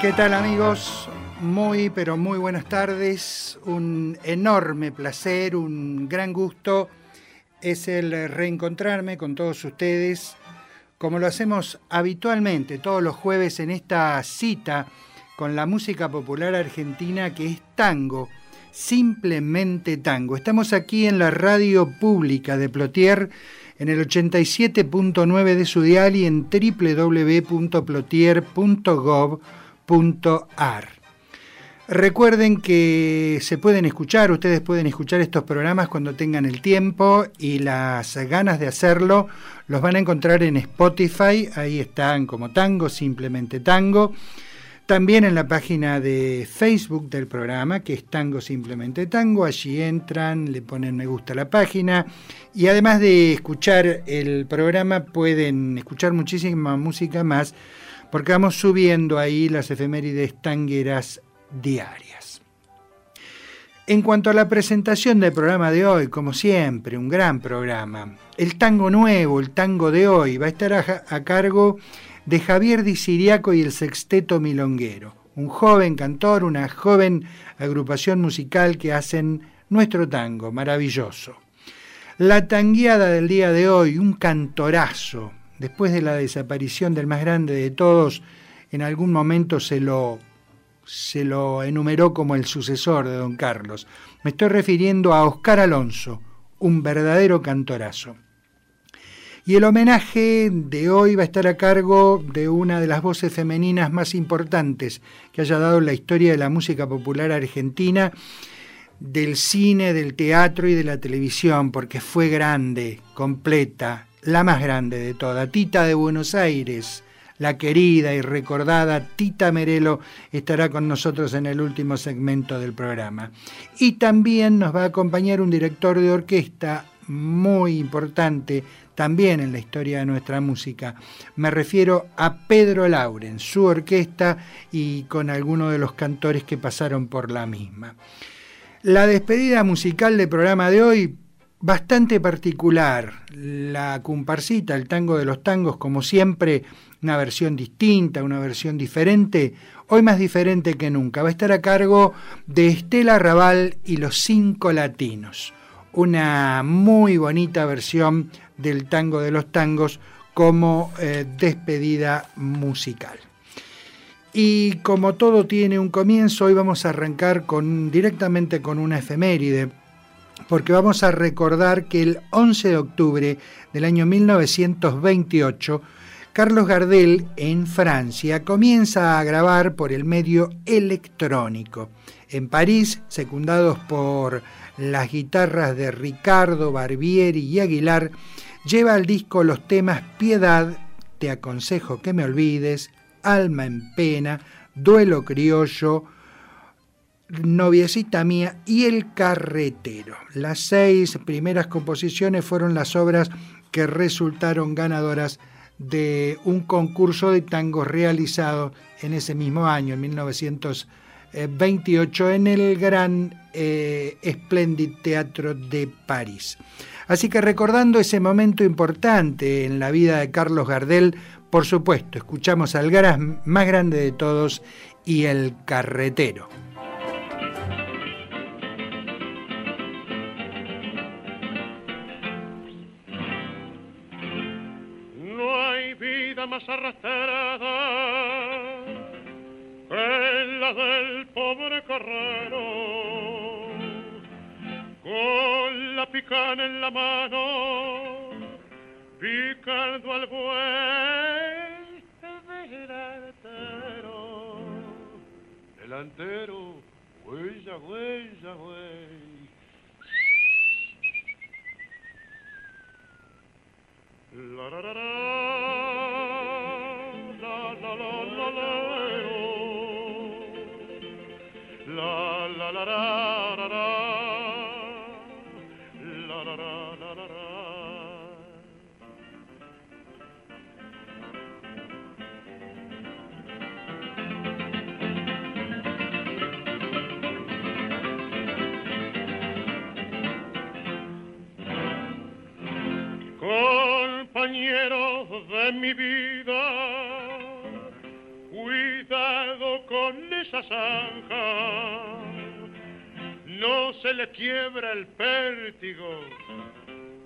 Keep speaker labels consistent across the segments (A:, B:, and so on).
A: ¿Qué tal amigos? Muy, pero muy buenas tardes. Un enorme placer, un gran gusto es el reencontrarme con todos ustedes, como lo hacemos habitualmente todos los jueves en esta cita con la música popular argentina que es tango, simplemente tango. Estamos aquí en la radio pública de Plotier en el 87.9 de su dial y en www.plotier.gov.ar. Recuerden que se pueden escuchar, ustedes pueden escuchar estos programas cuando tengan el tiempo y las ganas de hacerlo. Los van a encontrar en Spotify, ahí están como tango, simplemente tango. También en la página de Facebook del programa, que es Tango Simplemente Tango, allí entran, le ponen me gusta la página y además de escuchar el programa pueden escuchar muchísima música más porque vamos subiendo ahí las efemérides tangueras diarias. En cuanto a la presentación del programa de hoy, como siempre, un gran programa. El tango nuevo, el tango de hoy, va a estar a, cargo de Javier Di Siriaco y el Sexteto Milonguero, un joven cantor, una joven agrupación musical que hacen nuestro tango, maravilloso. La tangueada del día de hoy, un cantorazo, después de la desaparición del más grande de todos, en algún momento se lo, enumeró como el sucesor de don Carlos. Me estoy refiriendo a Oscar Alonso, un verdadero cantorazo. Y el homenaje de hoy va a estar a cargo de una de las voces femeninas más importantes que haya dado la historia de la música popular argentina, del cine, del teatro y de la televisión, porque fue grande, completa, la más grande de todas, Tita de Buenos Aires. La querida y recordada Tita Merelo estará con nosotros en el último segmento del programa. Y también nos va a acompañar un director de orquesta muy importante también en la historia de nuestra música. Me refiero a Pedro Lauren, su orquesta y con algunos de los cantores que pasaron por la misma. La despedida musical del programa de hoy, bastante particular. La comparsita, el tango de los tangos, como siempre, una versión distinta, una versión diferente, hoy más diferente que nunca. Va a estar a cargo de Estela Raval y los cinco latinos. Una muy bonita versión del tango de los tangos como eh, despedida musical. Y como todo tiene un comienzo, hoy vamos a arrancar con, directamente con una efeméride, porque vamos a recordar que el 11 de octubre del año 1928, Carlos Gardel en Francia comienza a grabar por el medio electrónico. En París, secundados por las guitarras de Ricardo, Barbieri y Aguilar, lleva al disco los temas Piedad, Te aconsejo que me olvides, Alma en pena, Duelo criollo, Noviecita mía y El carretero. Las seis primeras composiciones fueron las obras que resultaron ganadoras de un concurso de tangos realizado en ese mismo año, en 1928, en el Gran eh, Splendid Teatro de París. Así que recordando ese momento importante en la vida de Carlos Gardel, por supuesto, escuchamos al gran, más grande de todos y el carretero.
B: Que la del pobre carrero con la picana en la mano, picando al buey delantero. Delantero, huella, huella, güey. La la la la compañeros de mi vida, cuidado con
C: esa zanja. No se le quiebra el pértigo.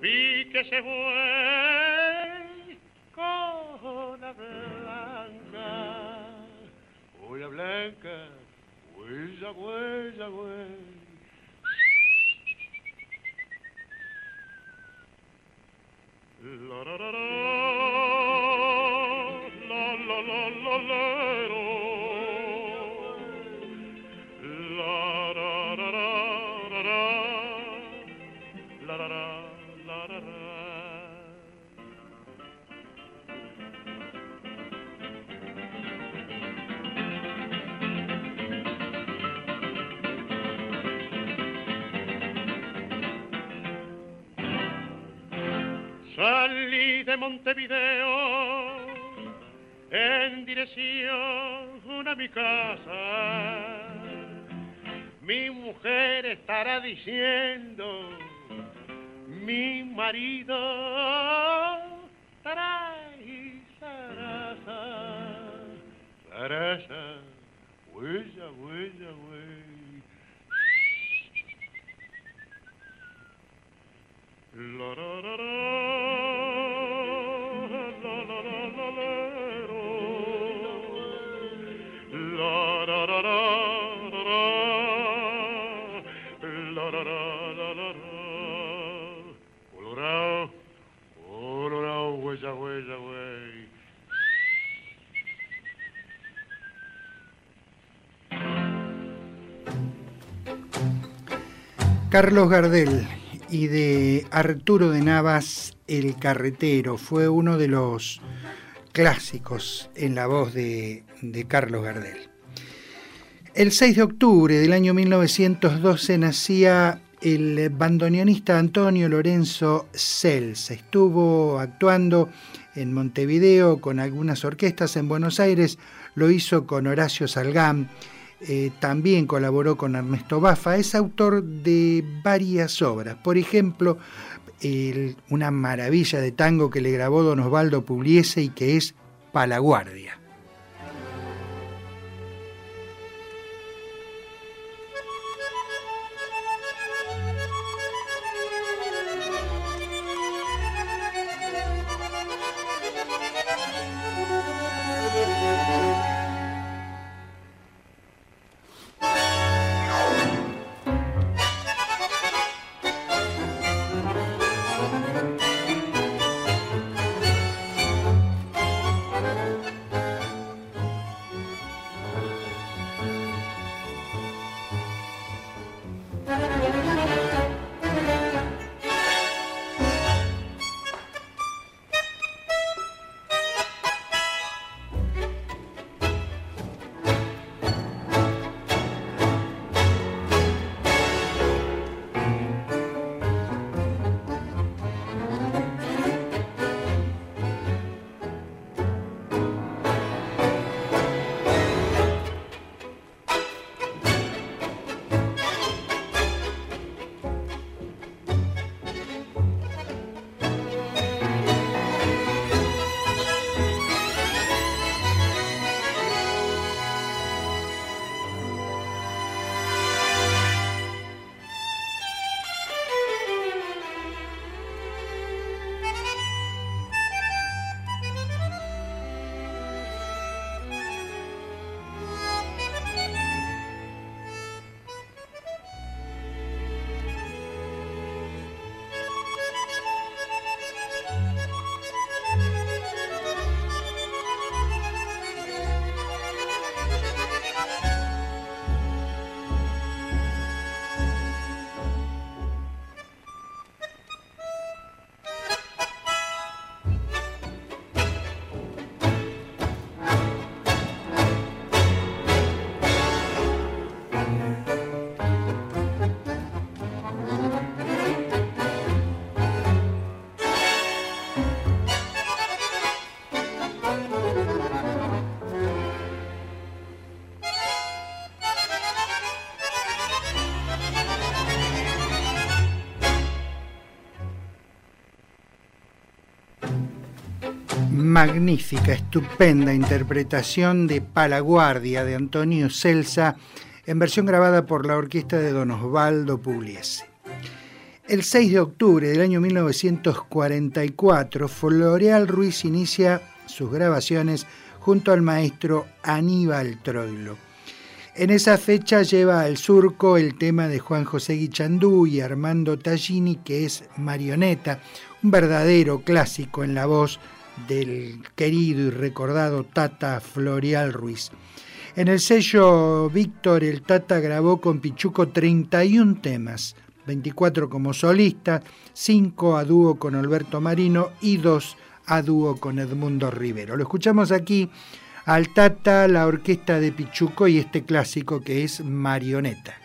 C: Y que se fue con la blanca, la blanca, huella, huella, huella. La la la la la la la la de Montevideo en dirección a mi casa. Mi mujer estará diciendo, mi marido trae zaraza, zaraza, huella, huella, huella. La, la, la, la.
A: Carlos Gardel y de Arturo de Navas, El Carretero, fue uno de los clásicos en la voz de, Carlos Gardel. El 6 de octubre del año 1912 nacía el bandoneonista Antonio Lorenzo Cels. Estuvo actuando en Montevideo con algunas orquestas en Buenos Aires, lo hizo con Horacio Salgán, eh, también colaboró con Ernesto Bafa, es autor de varias obras, por ejemplo, una maravilla de tango que le grabó don Osvaldo Pugliese y que es Palaguardia. Magnífica, estupenda interpretación de Palaguardia de Antonio Celsa en versión grabada por la orquesta de Don Osvaldo Pugliese. El 6 de octubre del año 1944, Floreal Ruiz inicia sus grabaciones junto al maestro Aníbal Troilo. En esa fecha lleva al surco el tema de Juan José Guichandú y Armando Tallini, que es Marioneta, un verdadero clásico en la voz del querido y recordado Tata Floreal Ruiz. En el sello Víctor, el Tata grabó con Pichuco 31 temas, 24 como solista, 5 a dúo con Alberto Marino y 2 a dúo con Edmundo Rivero. Lo escuchamos aquí al Tata, la orquesta de Pichuco y este clásico que es Marioneta.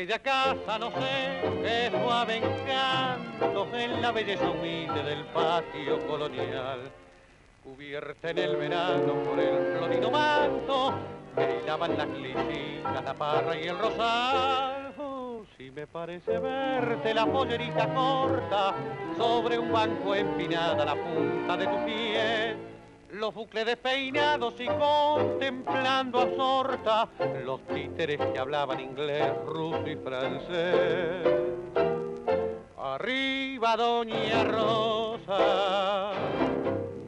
D: Aquella casa, no sé, qué suave encanto en la belleza humilde del patio colonial, cubierta en el verano por el florido manto, que hilaban las lisitas, la parra y el rosal. Oh, si me parece verte la pollerita corta sobre un banco empinada la punta de tu pie los bucles despeinados y contemplando absorta los títeres que hablaban inglés, ruso y francés. Arriba Doña Rosa,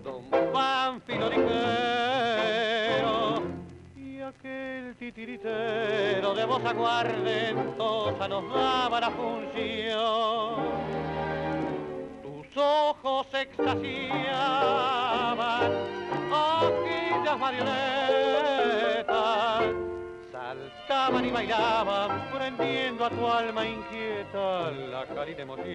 D: Don Pánfilo ligero y aquel titiritero de voz aguardentosa nos daba la función. Tus ojos extasiaban aquellas marionetas saltaban y bailaban, prendiendo a tu alma inquieta la cálida emoción.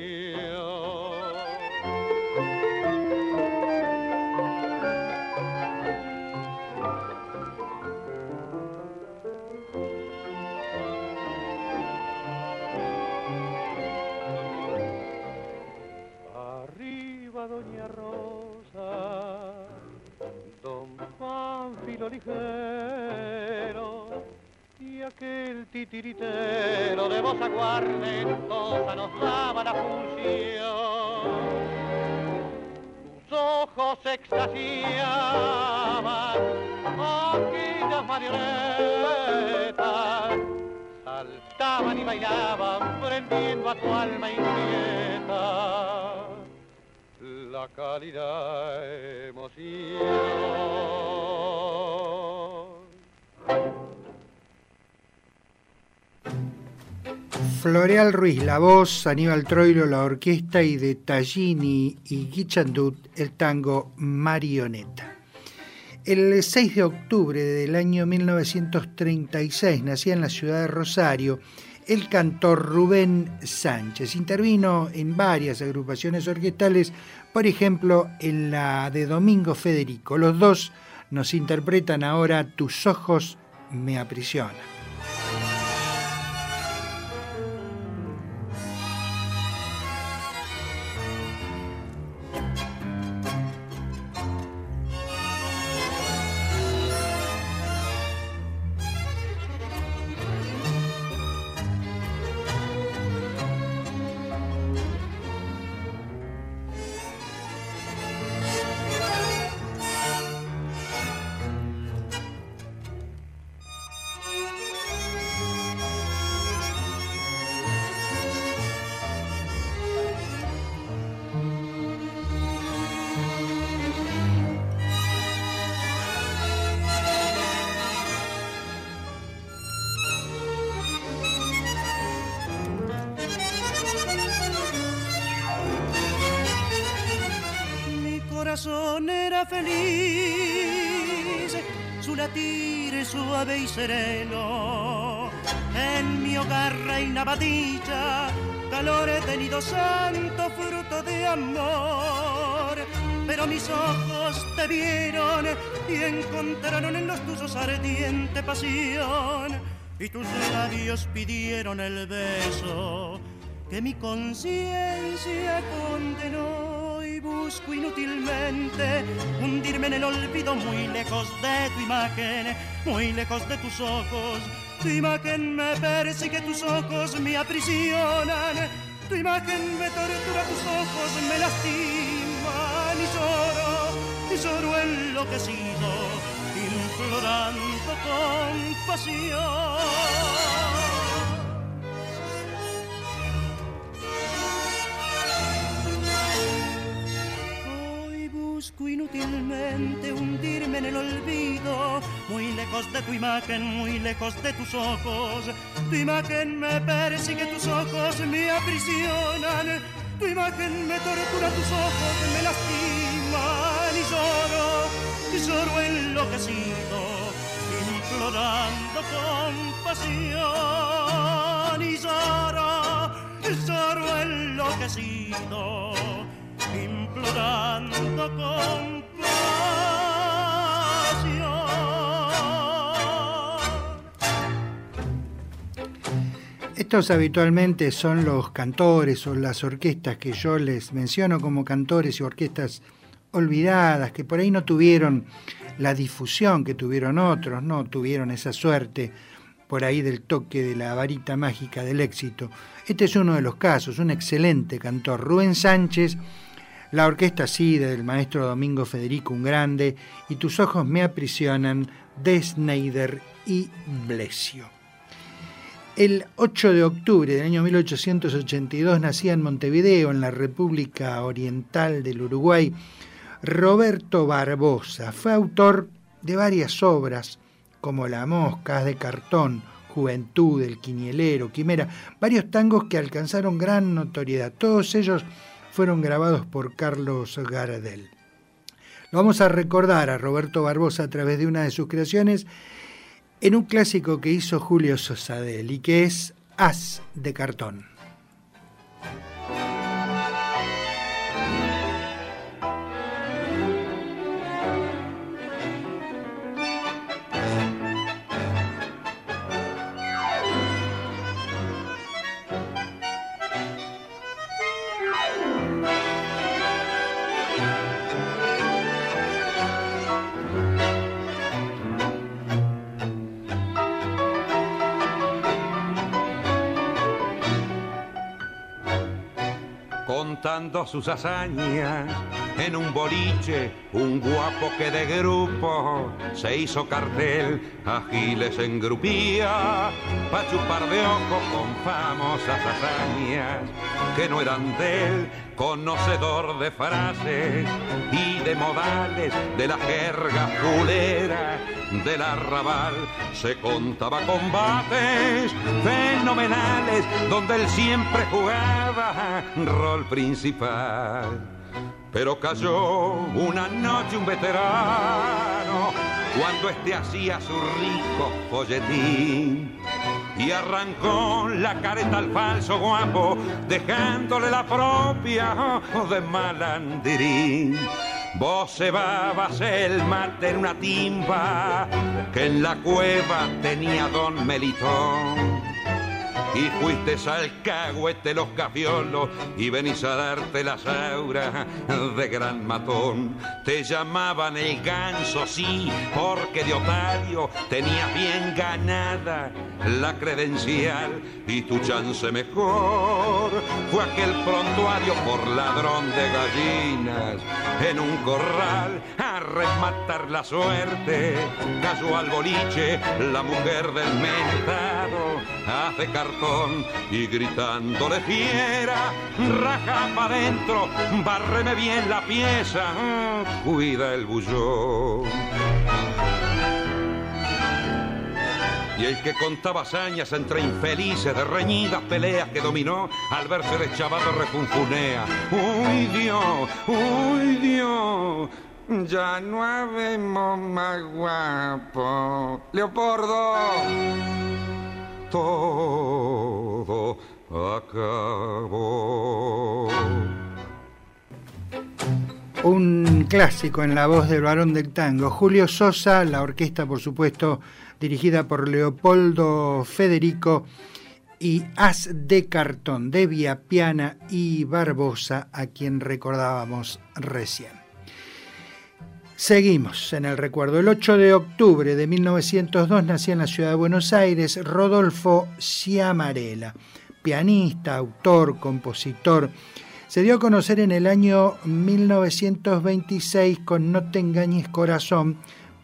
D: Ligero y aquel titiritero de voz aguardentosa nos daba la función. Tus ojos extasiaban aquellas marionetas saltaban y bailaban prendiendo a tu alma inquieta la cálida emoción.
A: Floreal Ruiz, la voz, Aníbal Troilo, la orquesta y de Tallini y Guichandut, el tango Marioneta. El 6 de octubre del año 1936 nacía en la ciudad de Rosario el cantor Rubén Sánchez. Intervino en varias agrupaciones orquestales, por ejemplo en la de Domingo Federico. Los dos nos interpretan ahora Tus ojos me aprisionan.
E: Imagen, muy lejos de tus ojos. Tu imagen me persigue, tus ojos me aprisionan, tu imagen me tortura, tus ojos me lastiman y lloro, y lloro enloquecido, implorando compasión. Busco inútilmente hundirme en el olvido, muy lejos de tu imagen, muy lejos de tus ojos. Tu imagen me persigue, tus ojos me aprisionan, tu imagen me tortura, tus ojos me lastiman. Y lloro, y lloro enloquecido, implorando compasión. Y lloro, y lloro enloquecido implorando compasión.
A: Estos habitualmente son los cantores o las orquestas que yo les menciono como cantores y orquestas olvidadas, que por ahí no tuvieron la difusión que tuvieron otros, no tuvieron esa suerte por ahí del toque de la varita mágica del éxito. Este es uno de los casos, un excelente cantor, Rubén Sánchez, la orquesta sí del maestro Domingo Federico un grande y Tus ojos me aprisionan de Schneider y Blesio. El 8 de octubre del año 1882 nacía en Montevideo, en la República Oriental del Uruguay, Roberto Barbosa. Fue autor de varias obras como La Mosca, de Cartón, Juventud, El Quinielero, Quimera, varios tangos que alcanzaron gran notoriedad. Todos ellos fueron grabados por Carlos Gardel. Lo vamos a recordar a Roberto Barbosa a través de una de sus creaciones en un clásico que hizo Julio Sosadel y que es As de cartón.
F: Sus hazañas en un boliche, un guapo que de grupo se hizo cartel, agiles engrupía, pa' chupar de ojo con famosas hazañas que no eran de él, conocedor de frases y de modales de la jerga culera del arrabal. Se contaba combates fenomenales donde él siempre jugaba rol principal. Pero cayó una noche un veterano cuando este hacía su rico folletín y arrancó la careta al falso guapo dejándole la propia de malandirín. Vos cebabas el mate en una timba que en la cueva tenía don Melitón y fuiste al cagüete los cafiolos y venís a darte las auras de gran matón. Te llamaban el ganso, sí, porque de otario tenía bien ganada la credencial y tu chance mejor fue aquel prontuario por ladrón de gallinas en un corral a rematar la suerte. Cayó al boliche la mujer del mentado, hace cartón y gritándole fiera, raja pa' dentro, bárreme bien la pieza, cuida el bullón. Y el que contaba hazañas entre infelices de reñidas peleas que dominó, al verse de chavado refunfunea. ¡Uy Dios! ¡Uy Dios! ya no habemos más guapo. Leopoldo, todo acabó.
A: Un clásico en la voz del varón del tango. Julio Sosa, la orquesta, por supuesto, dirigida por Leopoldo Federico y As de Cartón, de Piana y Barbosa, a quien recordábamos recién. Seguimos en el recuerdo. El 8 de octubre de 1902 nació en la ciudad de Buenos Aires Rodolfo Ciamarela, pianista, autor, compositor. Se dio a conocer en el año 1926 con No te engañes corazón,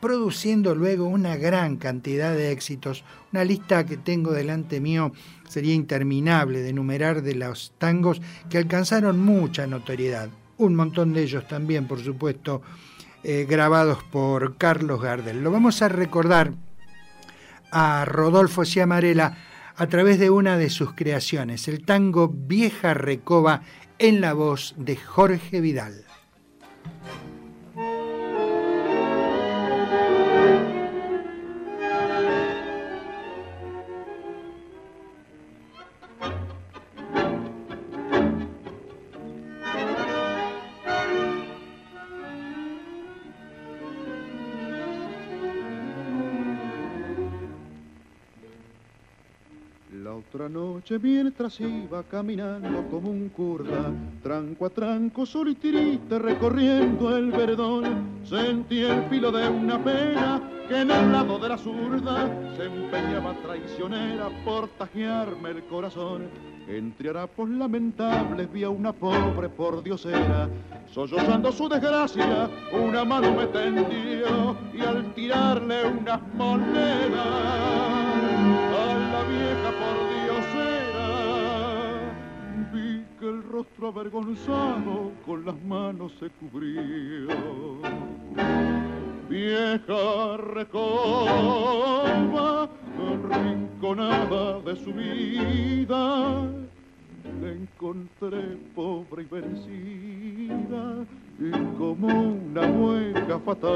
A: produciendo luego una gran cantidad de éxitos. Una lista que tengo delante mío sería interminable de enumerar de los tangos que alcanzaron mucha notoriedad. Un montón de ellos también, por supuesto, eh, grabados por Carlos Gardel. Lo vamos a recordar a Rodolfo Ciamarela a través de una de sus creaciones, el tango Vieja Recoba en la voz de Jorge Vidal.
G: Otra noche mientras iba caminando como un curda, tranco a tranco, solo y recorriendo el verdón, sentí el filo de una pena que en el lado de la zurda se empeñaba traicionera por tajearme el corazón. Entre harapos lamentables vi a una pobre por diosera, sollozando su desgracia, una mano me tendió y al tirarle unas monedas a la vieja por rostro avergonzado con las manos se cubrió. Vieja recoba, rinconada de su vida, encontré pobre y vencida y como una mueca fatal.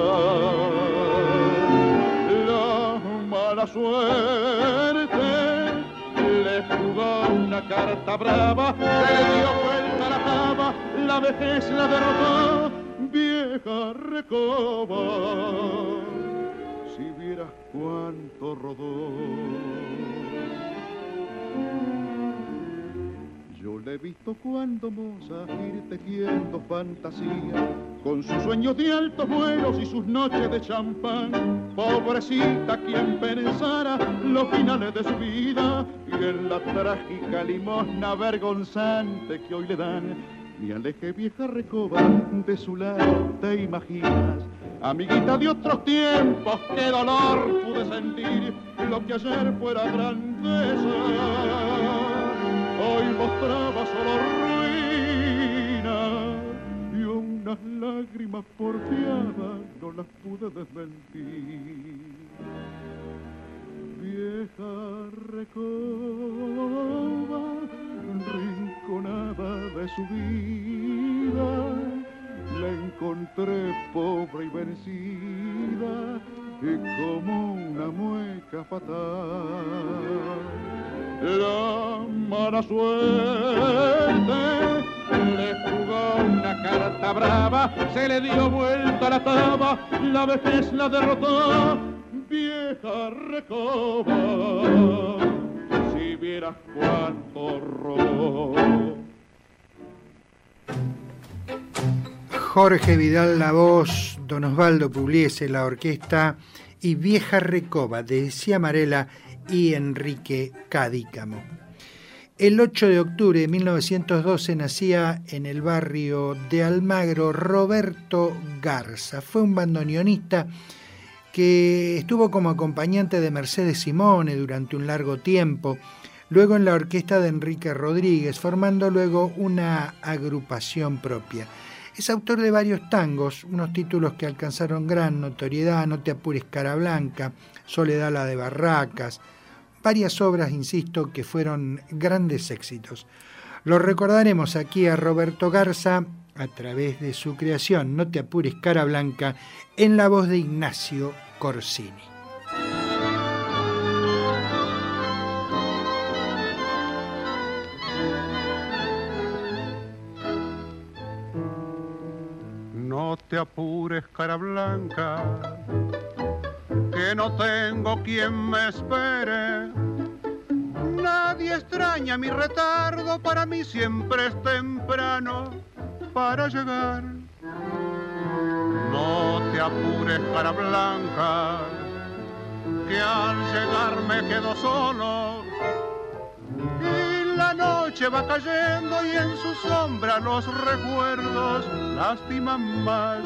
G: La mala suerte le jugó una carta brava, se dio vuelta la cama, la vejez la derrotó, vieja recoba. Si vieras cuánto rodó. Le he visto cuando moza ir tejiendo fantasía, con sus sueños de altos vuelos y sus noches de champán. Pobrecita quien pensara los finales de su vida y en la trágica limosna vergonzante que hoy le dan. Mi aleje vieja recoba de su lado, te imaginas. Amiguita de otros tiempos, qué dolor pude sentir lo que ayer fuera grandeza hoy mostraba solo ruina y unas lágrimas porfiadas no las pude desmentir. Vieja recoba, rinconada de su vida, la encontré pobre y vencida y como una mueca fatal la mala suerte le jugó una carta brava, se le dio vuelta la taba, la vejez la derrotó, vieja recoba, si vieras cuánto robó.
A: Jorge Vidal la voz, Don Osvaldo Pugliese la orquesta y Vieja Recoba de Ciamarela y Enrique Cadícamo. El 8 de octubre de 1912 nacía en el barrio de Almagro Roberto Garza. Fue un bandoneonista que estuvo como acompañante de Mercedes Simone durante un largo tiempo, luego en la orquesta de Enrique Rodríguez, formando luego una agrupación propia. Es autor de varios tangos, unos títulos que alcanzaron gran notoriedad, No te apures cara blanca, Soledad la de Barracas, varias obras, insisto, que fueron grandes éxitos. Lo recordaremos aquí a Roberto Garza a través de su creación, No te apures, cara blanca, en la voz de Ignacio Corsini.
H: No te apures, cara blanca, que no tengo quien me espere Nadie extraña mi retardo, para mí siempre es temprano para llegar. No te apures, cara blanca, que al llegar me quedo solo. La noche va cayendo y en su sombra los recuerdos lastiman más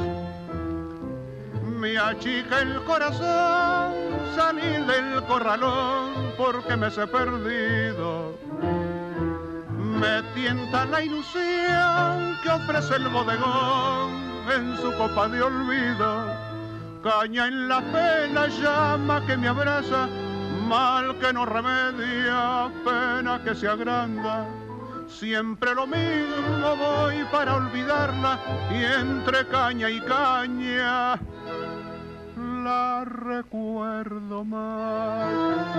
H: me achica el corazón salir del corralón porque me sé perdido. Me tienta la ilusión que ofrece el bodegón en su copa de olvido. Caña en la pena, llama que me abraza, mal que no remedia, pena que se agranda. Siempre lo mismo voy para olvidarla y entre caña y caña la recuerdo más.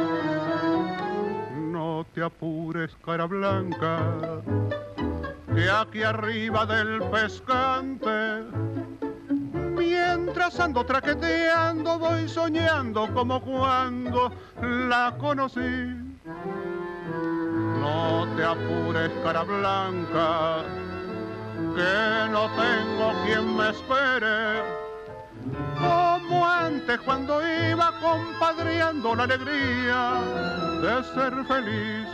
H: No te apures, cara blanca, que aquí arriba del pescante, mientras ando traqueteando, voy soñando como cuando la conocí. No te apures, cara blanca, que no tengo quien me espere como antes cuando iba compadreando la alegría de ser feliz.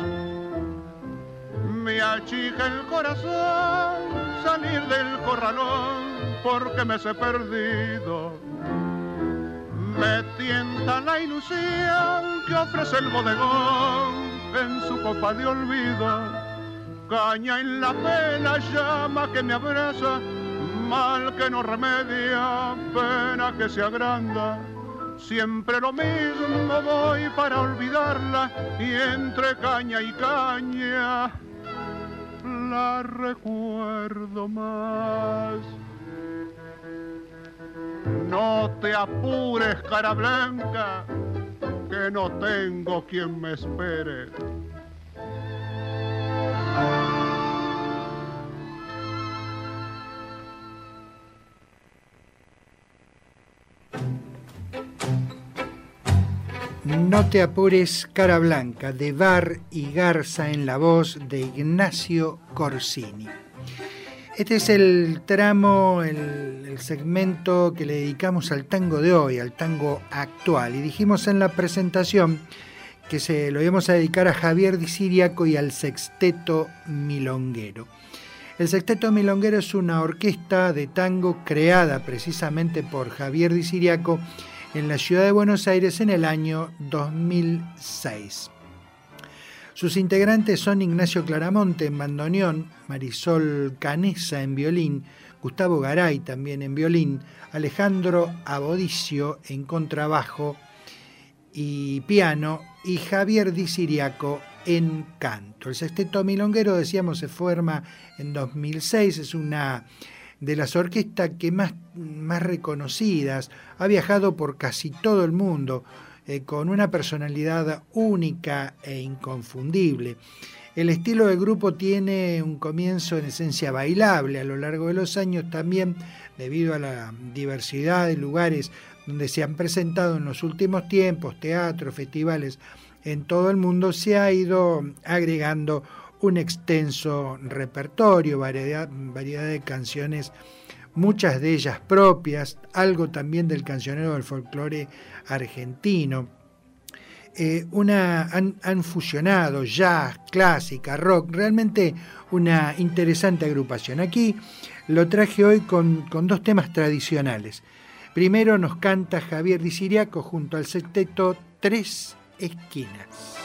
H: Me achica el corazón salir del corralón porque me sé perdido. Me tienta la ilusión que ofrece el bodegón en su copa de olvido. Caña en la pena llama que me abraza mal que no remedia, pena que se agranda. Siempre lo mismo voy para olvidarla y entre caña y caña la recuerdo más. No te apures, cara blanca, que no tengo quien me espere
A: No te apures, cara blanca, de Bar y Garza en la voz de Ignacio Corsini. Este es el tramo, el, segmento que le dedicamos al tango de hoy, al tango actual. Y dijimos en la presentación que se lo íbamos a dedicar a Javier Di Siriaco y al Sexteto Milonguero. El Sexteto Milonguero es una orquesta de tango creada precisamente por Javier Di Siriaco en la ciudad de Buenos Aires en el año 2006. Sus integrantes son Ignacio Claramonte en bandoneón, Marisol Canesa en violín, Gustavo Garay también en violín, Alejandro Abodicio en contrabajo y piano y Javier Di Siriaco en canto. El sexteto milonguero, decíamos, se forma en 2006, es una de las orquestas que más, más reconocidas, ha viajado por casi todo el mundo, eh, con una personalidad única e inconfundible. El estilo del grupo tiene un comienzo en esencia bailable a lo largo de los años también debido a la diversidad de lugares donde se han presentado en los últimos tiempos, teatros, festivales en todo el mundo, se ha ido agregando un extenso repertorio, variedad, variedad de canciones, muchas de ellas propias, algo también del cancionero del folclore argentino. Eh, una, han, fusionado jazz, clásica, rock, realmente una interesante agrupación. Aquí lo traje hoy con, con dos temas tradicionales. Primero nos canta Javier Di junto al sexteto Tres Esquinas.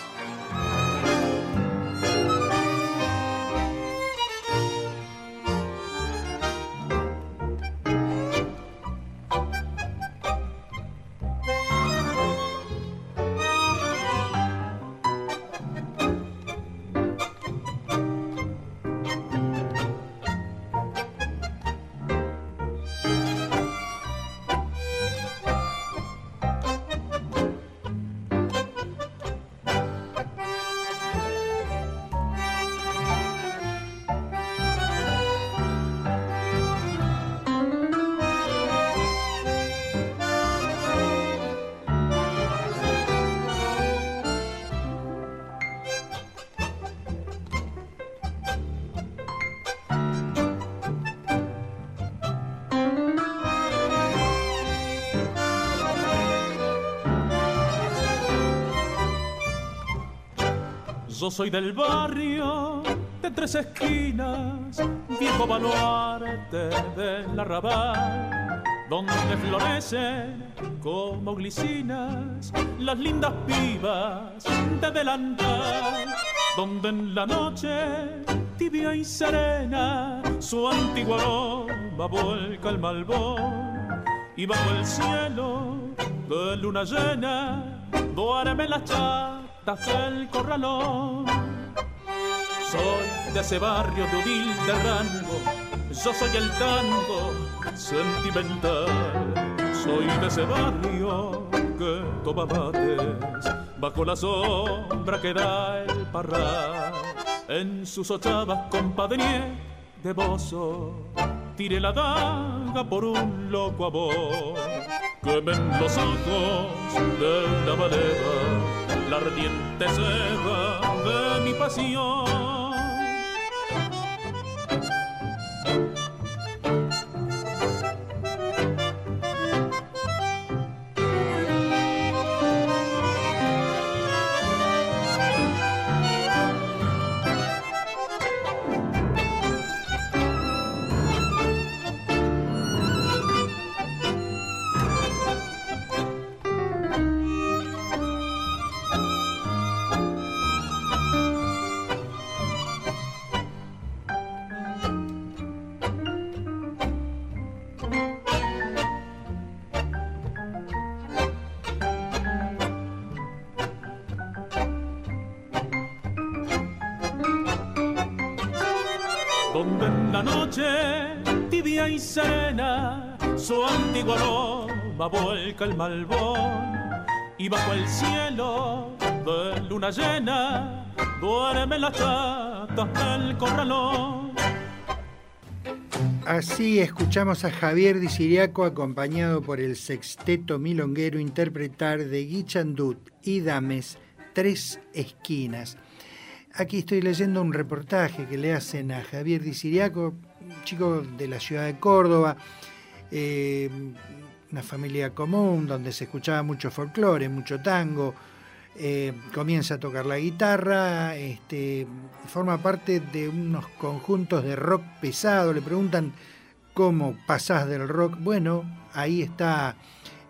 I: Yo soy del barrio de tres esquinas, viejo baluarte del arrabal, donde florecen como glicinas las lindas pibas de delantal, donde en la noche tibia y serena su antiguo aroma vuelca el malbón y bajo el cielo de luna llena duerme las corralón. Soy de ese barrio de humilde rango, yo soy el tango sentimental. Soy de ese barrio que toma mates bajo la sombra que da el parral. En sus ochavas compadre de bozo, tire la daga por un loco amor. Quemen los ojos de la valera, la ardiente seda de mi pasión. Aroma vuelca el malbón y bajo el cielo de luna llena duerme la chata del corralón.
A: Así escuchamos a Javier Di Siriaco acompañado por el sexteto milonguero interpretar de Guichandut y Dames Tres Esquinas. Aquí estoy leyendo un reportaje que le hacen a Javier Di Siriaco, chico de la ciudad de Córdoba, eh, una familia común donde se escuchaba mucho folclore, mucho tango. eh, comienza a tocar la guitarra, este, forma parte de unos conjuntos de rock pesado. Le preguntan cómo pasás del rock. Bueno, ahí está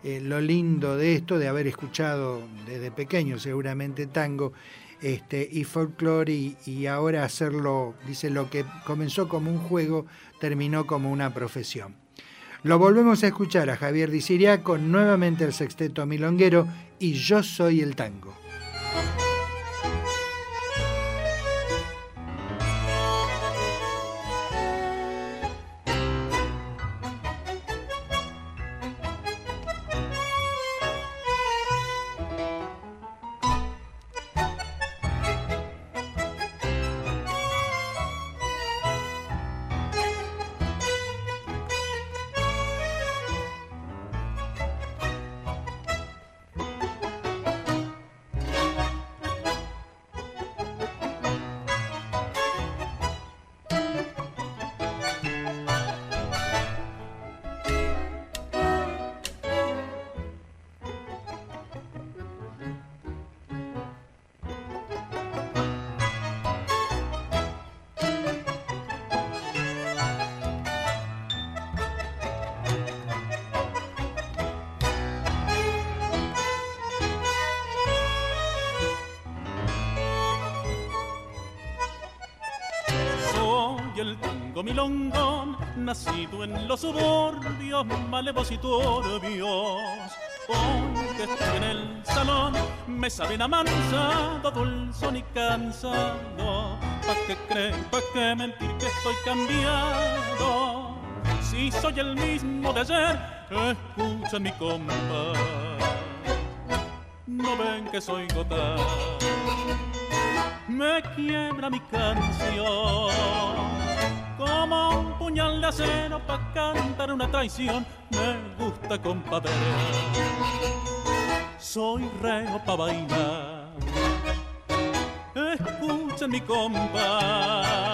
A: eh, lo lindo de esto, de haber escuchado desde pequeño seguramente tango este, y folclore y, y ahora hacerlo, dice, lo que comenzó como un juego terminó como una profesión. Lo volvemos a escuchar a Javier Di Siriaco, nuevamente el sexteto milonguero y Yo Soy el Tango.
I: Soy el tango milongón, nacido en los suburbios malevos y turbios. Hoy que estoy en el salón, me saben amansado, dulzón y cansado. ¿Pa' qué creen, pa' qué mentir que estoy cambiado? Si soy el mismo de ayer, escucha mi compás. No ven que soy gota me quiebra mi canción. Como un puñal de acero para cantar una traición, me gusta compadre. Soy reo pa' bailar. Escuchen mi compás.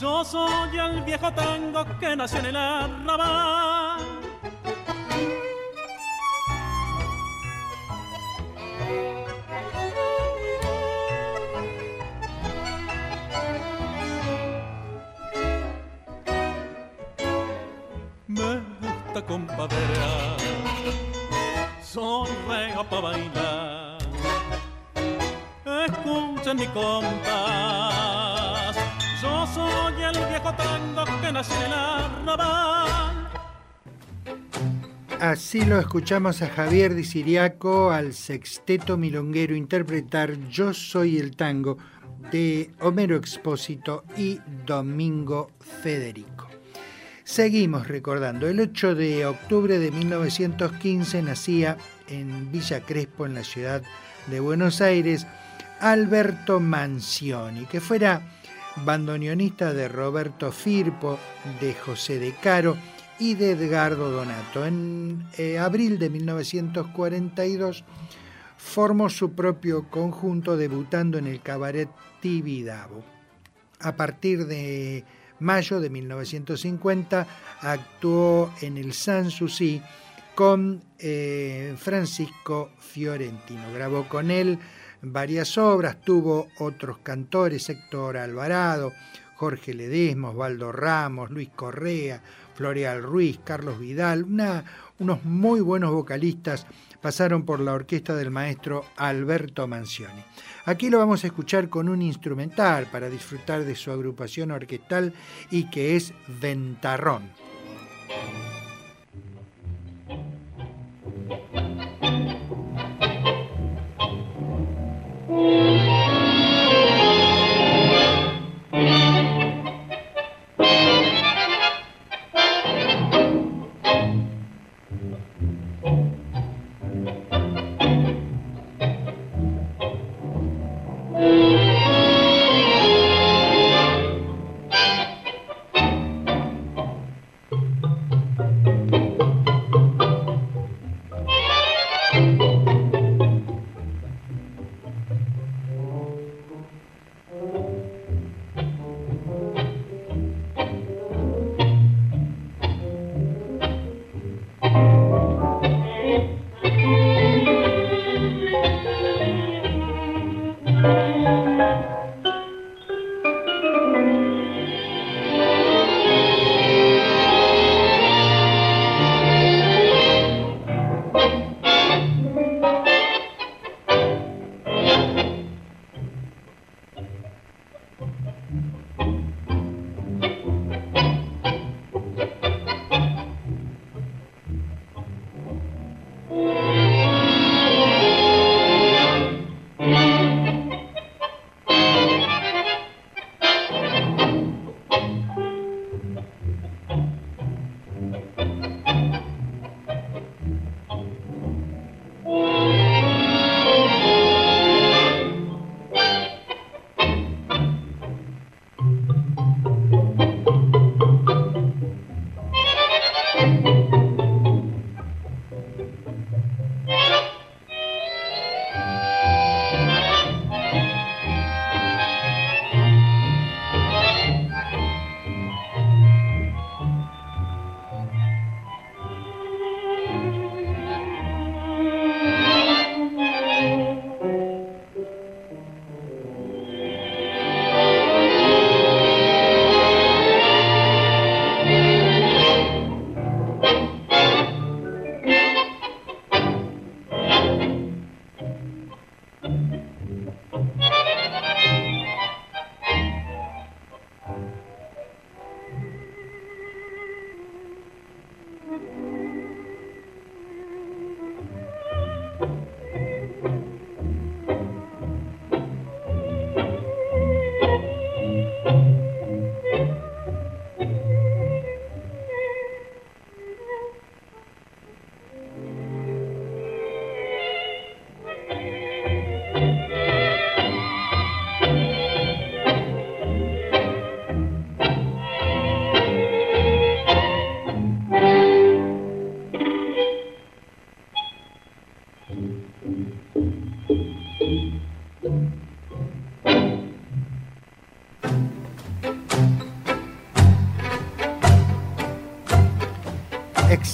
I: Yo soy el viejo tango que nació en el arrabal. Para bailar. Escuchen mi. Yo soy el viejo tango que.
A: Así lo escuchamos a Javier Di Siriaco al sexteto milonguero interpretar Yo soy el tango de Homero Expósito y Domingo Federico. Seguimos recordando, el 8 de octubre de 1915 nacía en Villa Crespo, en la ciudad de Buenos Aires, Alberto Mancioni, que fuera bandoneonista de Roberto Firpo, de José de Caro y de Edgardo Donato. En eh, abril de 1942 formó su propio conjunto debutando en el cabaret Tibidabo. A partir de mayo de 1950 actuó en el Sanssouci con eh, Francisco Fiorentino. Grabó con él varias obras, tuvo otros cantores, Héctor Alvarado, Jorge Ledesma, Osvaldo Ramos, Luis Correa, Floreal Ruiz, Carlos Vidal, unos muy buenos vocalistas pasaron por la orquesta del maestro Alberto Mancioni. Aquí lo vamos a escuchar con un instrumental para disfrutar de su agrupación orquestal y que es Ventarrón.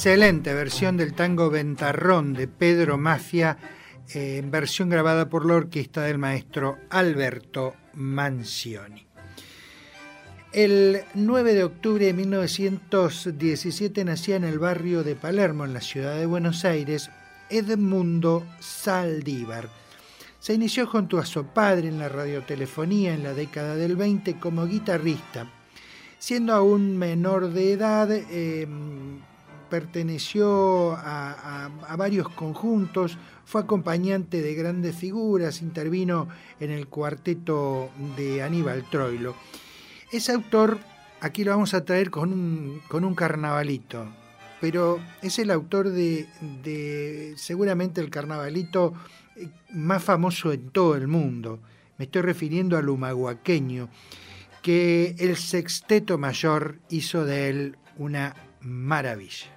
A: Excelente versión del tango Ventarrón de Pedro Mafia, eh, en versión grabada por la orquesta del maestro Alberto Mancioni. El 9 de octubre de 1917 nacía en el barrio de Palermo, en la ciudad de Buenos Aires, Edmundo Saldívar. Se inició junto a su padre en la radiotelefonía en la década del 20 como guitarrista. Siendo aún menor de edad, eh, perteneció a, varios conjuntos, fue acompañante de grandes figuras, intervino en el cuarteto de Aníbal Troilo. Es autor, aquí lo vamos a traer con un, con un carnavalito, pero es el autor de, de seguramente el carnavalito eh, más famoso en todo el mundo. Me estoy refiriendo al humahuaqueño, que el sexteto mayor hizo de él una maravilla.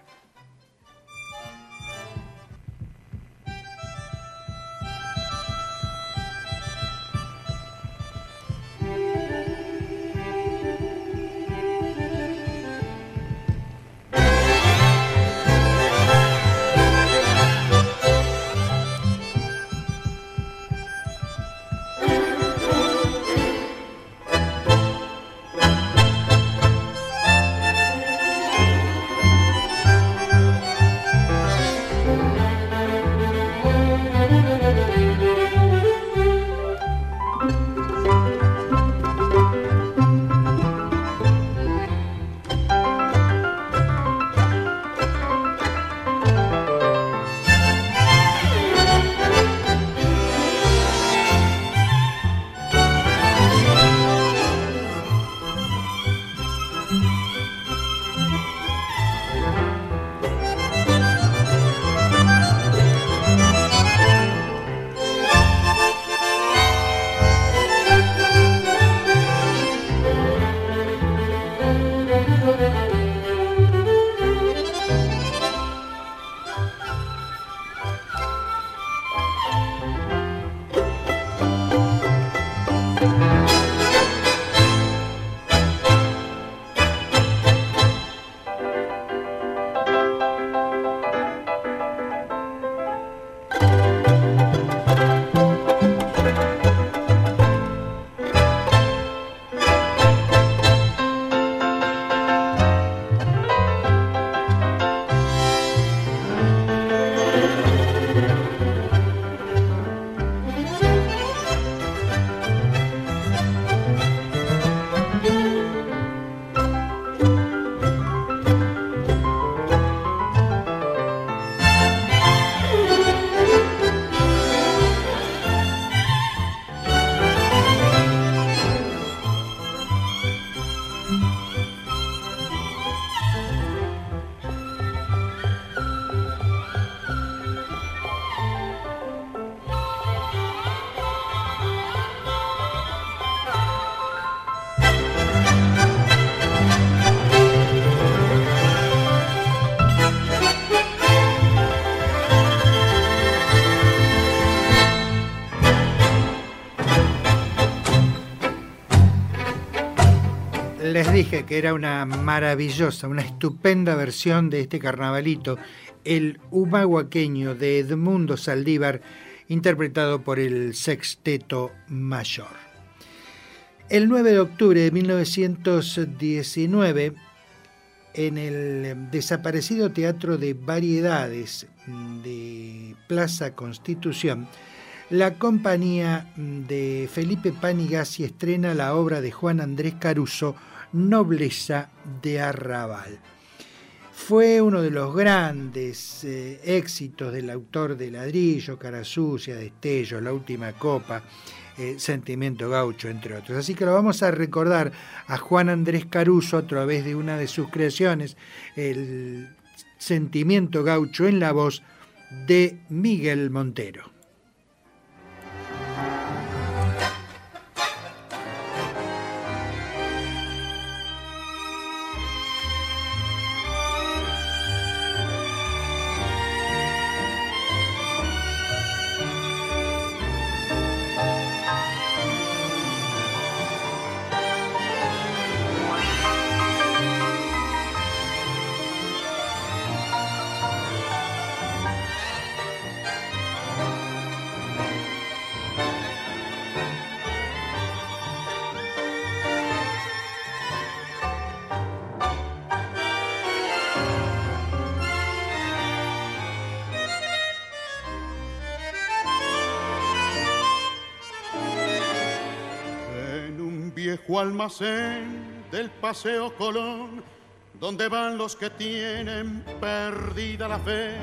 A: Les dije que era una maravillosa, una estupenda versión de este carnavalito, el humahuaqueño de Edmundo Saldívar, interpretado por el Sexteto Mayor. El 9 de octubre de 1919, en el desaparecido Teatro de Variedades de Plaza Constitución, la compañía de Felipe Panigasi estrena la obra de Juan Andrés Caruso, Nobleza de Arrabal. Fue uno de los grandes eh, éxitos del autor de Ladrillo, Cara Sucia, Destello, La Última Copa, eh, Sentimiento Gaucho, entre otros. Así que lo vamos a recordar a Juan Andrés Caruso a través de una de sus creaciones, el Sentimiento Gaucho en la voz de Miguel Montero.
G: Almacén del Paseo Colón, donde van los que tienen perdida la fe.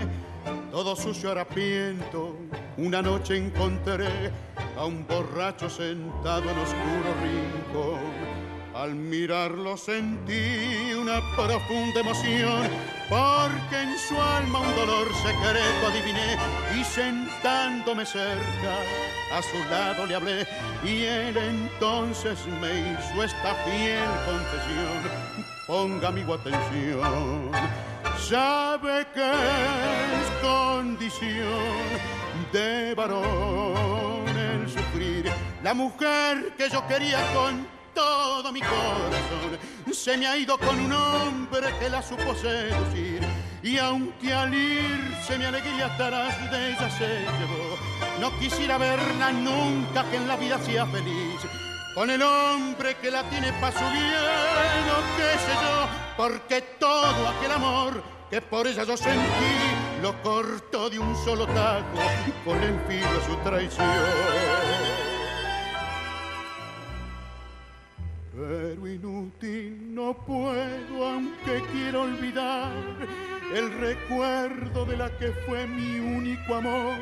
G: Todo sucio harapiento, una noche encontré a un borracho sentado en oscuro rincón. Al mirarlo sentí una profunda emoción, porque en su alma un dolor secreto adiviné y sentándome cerca a su lado le hablé y él entonces me hizo esta fiel confesión. Ponga mi atención, sabe que es condición de varón el sufrir. La mujer que yo quería con todo mi corazón se me ha ido con un hombre que la supo seducir. Y aunque al irse mi alegría atrás de ella se llevó, no quisiera verla nunca que en la vida sea feliz. Con el hombre que la tiene pa' su bien, o qué sé yo, porque todo aquel amor que por ella yo sentí, lo cortó de un solo taco con el filo su traición. Pero inútil no puedo, aunque quiero olvidar el recuerdo de la que fue mi único amor.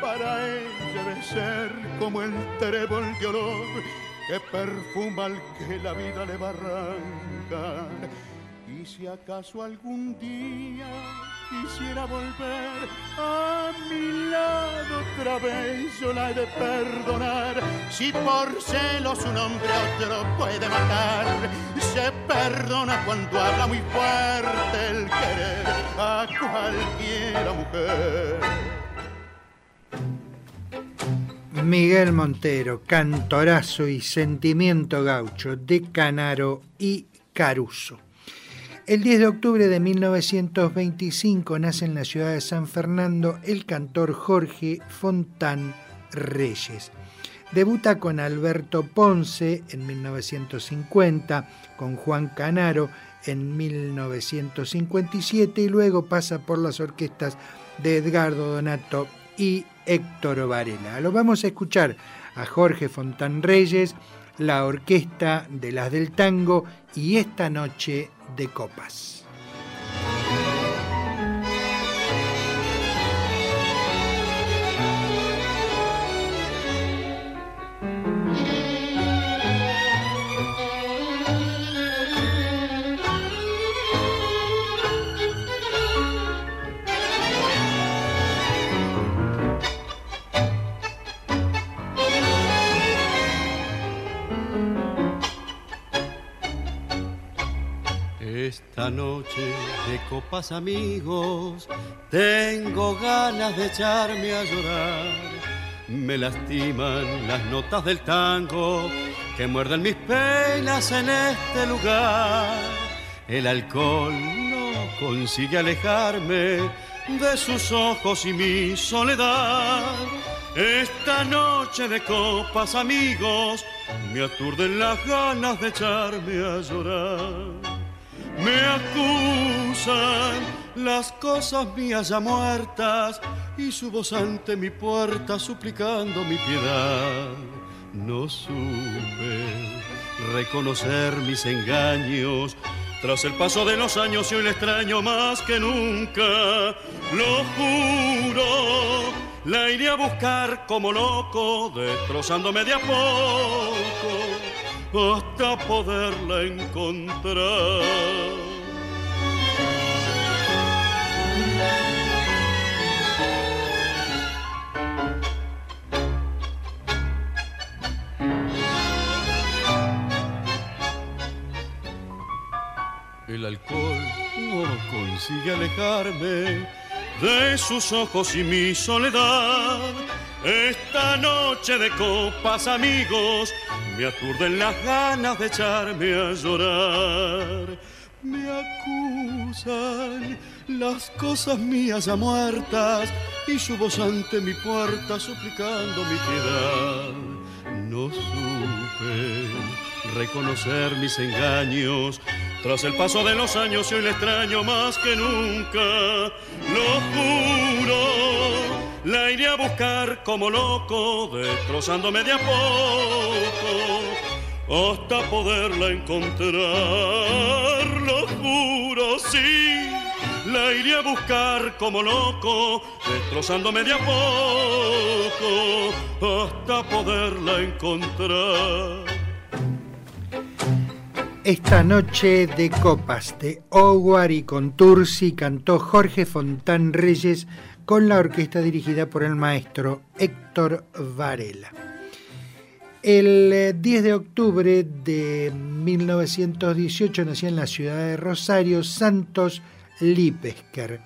G: Para ella debe ser como el trébol de olor que perfuma al que la vida le va. Si acaso algún día quisiera volver a mi lado otra vez, yo la he de perdonar. Si por celos un hombre otro puede matar, se perdona cuando habla muy fuerte el querer a cualquiera mujer.
A: Miguel Montero, cantorazo y sentimiento gaucho de Canaro y Caruso. El 10 de octubre de 1925 nace en la ciudad de San Fernando el cantor Jorge Fontán Reyes. Debuta con Alberto Ponce en 1950, con Juan Canaro en 1957 y luego pasa por las orquestas de Edgardo Donato y Héctor Varela. Lo vamos a escuchar a Jorge Fontán Reyes, la orquesta de las del tango y esta noche de copas.
J: Esta noche de copas amigos, tengo ganas de echarme a llorar. Me lastiman las notas del tango que muerden mis penas en este lugar. El alcohol no consigue alejarme de sus ojos y mi soledad. Esta noche de copas amigos me aturden las ganas de echarme a llorar. Me acusan las cosas mías ya muertas y su voz ante mi puerta suplicando mi piedad. No supe reconocer mis engaños tras el paso de los años y hoy le extraño más que nunca. Lo juro, la iré a buscar como loco, destrozándome de a poco hasta poderla encontrar. El alcohol no consigue alejarme de sus ojos y mi soledad. Esta noche de copas, amigos, me aturden las ganas de echarme a llorar. Me acusan las cosas mías ya muertas y su voz ante mi puerta suplicando mi piedad. No supe reconocer mis engaños tras el paso de los años hoy le extraño más que nunca. Lo juro la iré a buscar como loco, destrozándome de a poco, hasta poderla encontrar. Lo juro, sí, la iré a buscar como loco, destrozándome de a poco, hasta poderla encontrar.
A: Esta noche de copas de Oguar y Contursi cantó Jorge Fontán Reyes con la orquesta dirigida por el maestro Héctor Varela. El 10 de octubre de 1918 nació en la ciudad de Rosario Santos Lipesker.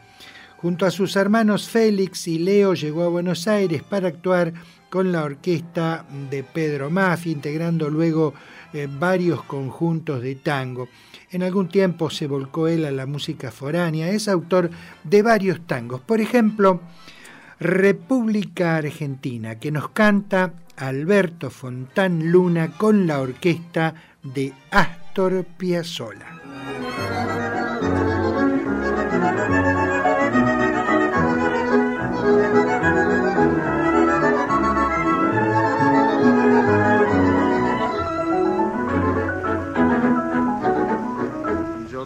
A: Junto a sus hermanos Félix y Leo llegó a Buenos Aires para actuar con la orquesta de Pedro Maffi, integrando luego eh, varios conjuntos de tango. En algún tiempo se volcó él a la música foránea, es autor de varios tangos. Por ejemplo, República Argentina, que nos canta Alberto Fontán Luna con la orquesta de Astor Piazzolla.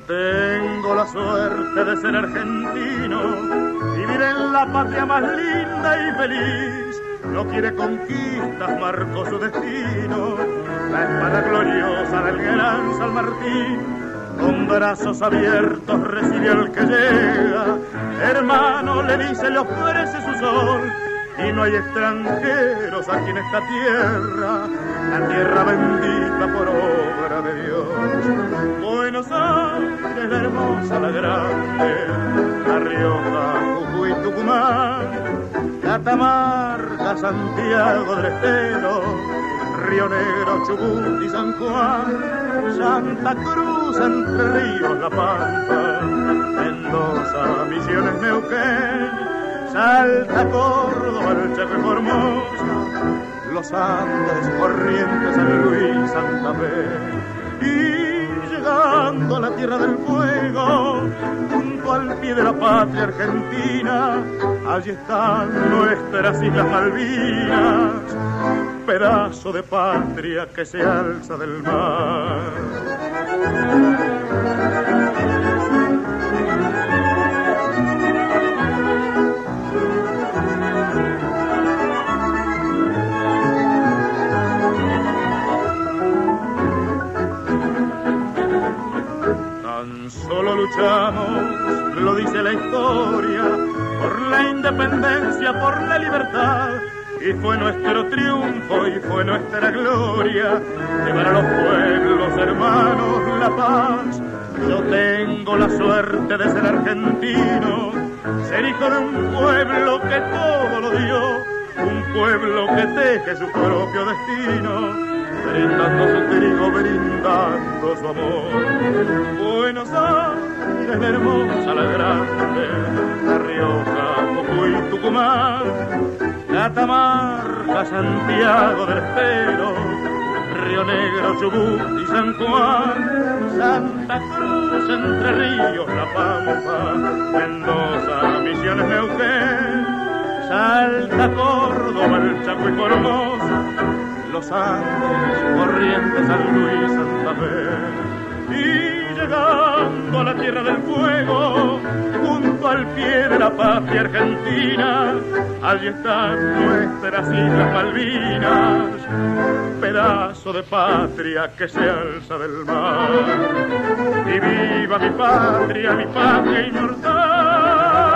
H: Tengo la suerte de ser argentino, vivir en la patria más linda y feliz. No quiere conquistas, marcó su destino, la espada gloriosa del gran San Martín. Con brazos abiertos recibe al que llega, hermano le dice, le ofrece su sol y no hay extranjeros aquí en esta tierra, la tierra bendita por obra de Dios. Buenos Aires, la hermosa, la grande, La Rioja, Jujuy, Tucumán, Catamarca, Santiago del Estero, Río Negro, Chubut y San Juan, Santa Cruz, Entre Ríos, La Pampa, Mendoza, Misiones, Neuquén, Salta, Córdoba, el Chaco Formosa, los Andes, Corrientes, San Luis, Santa Fe. Y llegando a la tierra del fuego, junto al pie de la patria argentina, allí están nuestras Islas Malvinas, pedazo de patria que se alza del mar. Solo luchamos, lo dice la historia, por la independencia, por la libertad. Y fue nuestro triunfo y fue nuestra gloria llevar a los pueblos hermanos la paz. Yo tengo la suerte de ser argentino, ser hijo de un pueblo que todo lo dio, un pueblo que teje su propio destino brindando su trigo, brindando su amor. Buenos Aires, hermosa, la grande, La Rioja, Jujuy, Tucumán, Catamarca, Santiago del Estero, Río Negro, Chubut y San Juan, Santa Cruz, Entre Ríos, La Pampa, Mendoza, Misiones, Neuquén, Salta, Córdoba, el Chaco y Formosa, los Corrientes, San Luis, Santa Fe. Y llegando a la tierra del fuego, junto al pie de la patria argentina, allí están nuestras Islas Malvinas, pedazo de patria que se alza del mar. Y viva mi patria, mi patria inmortal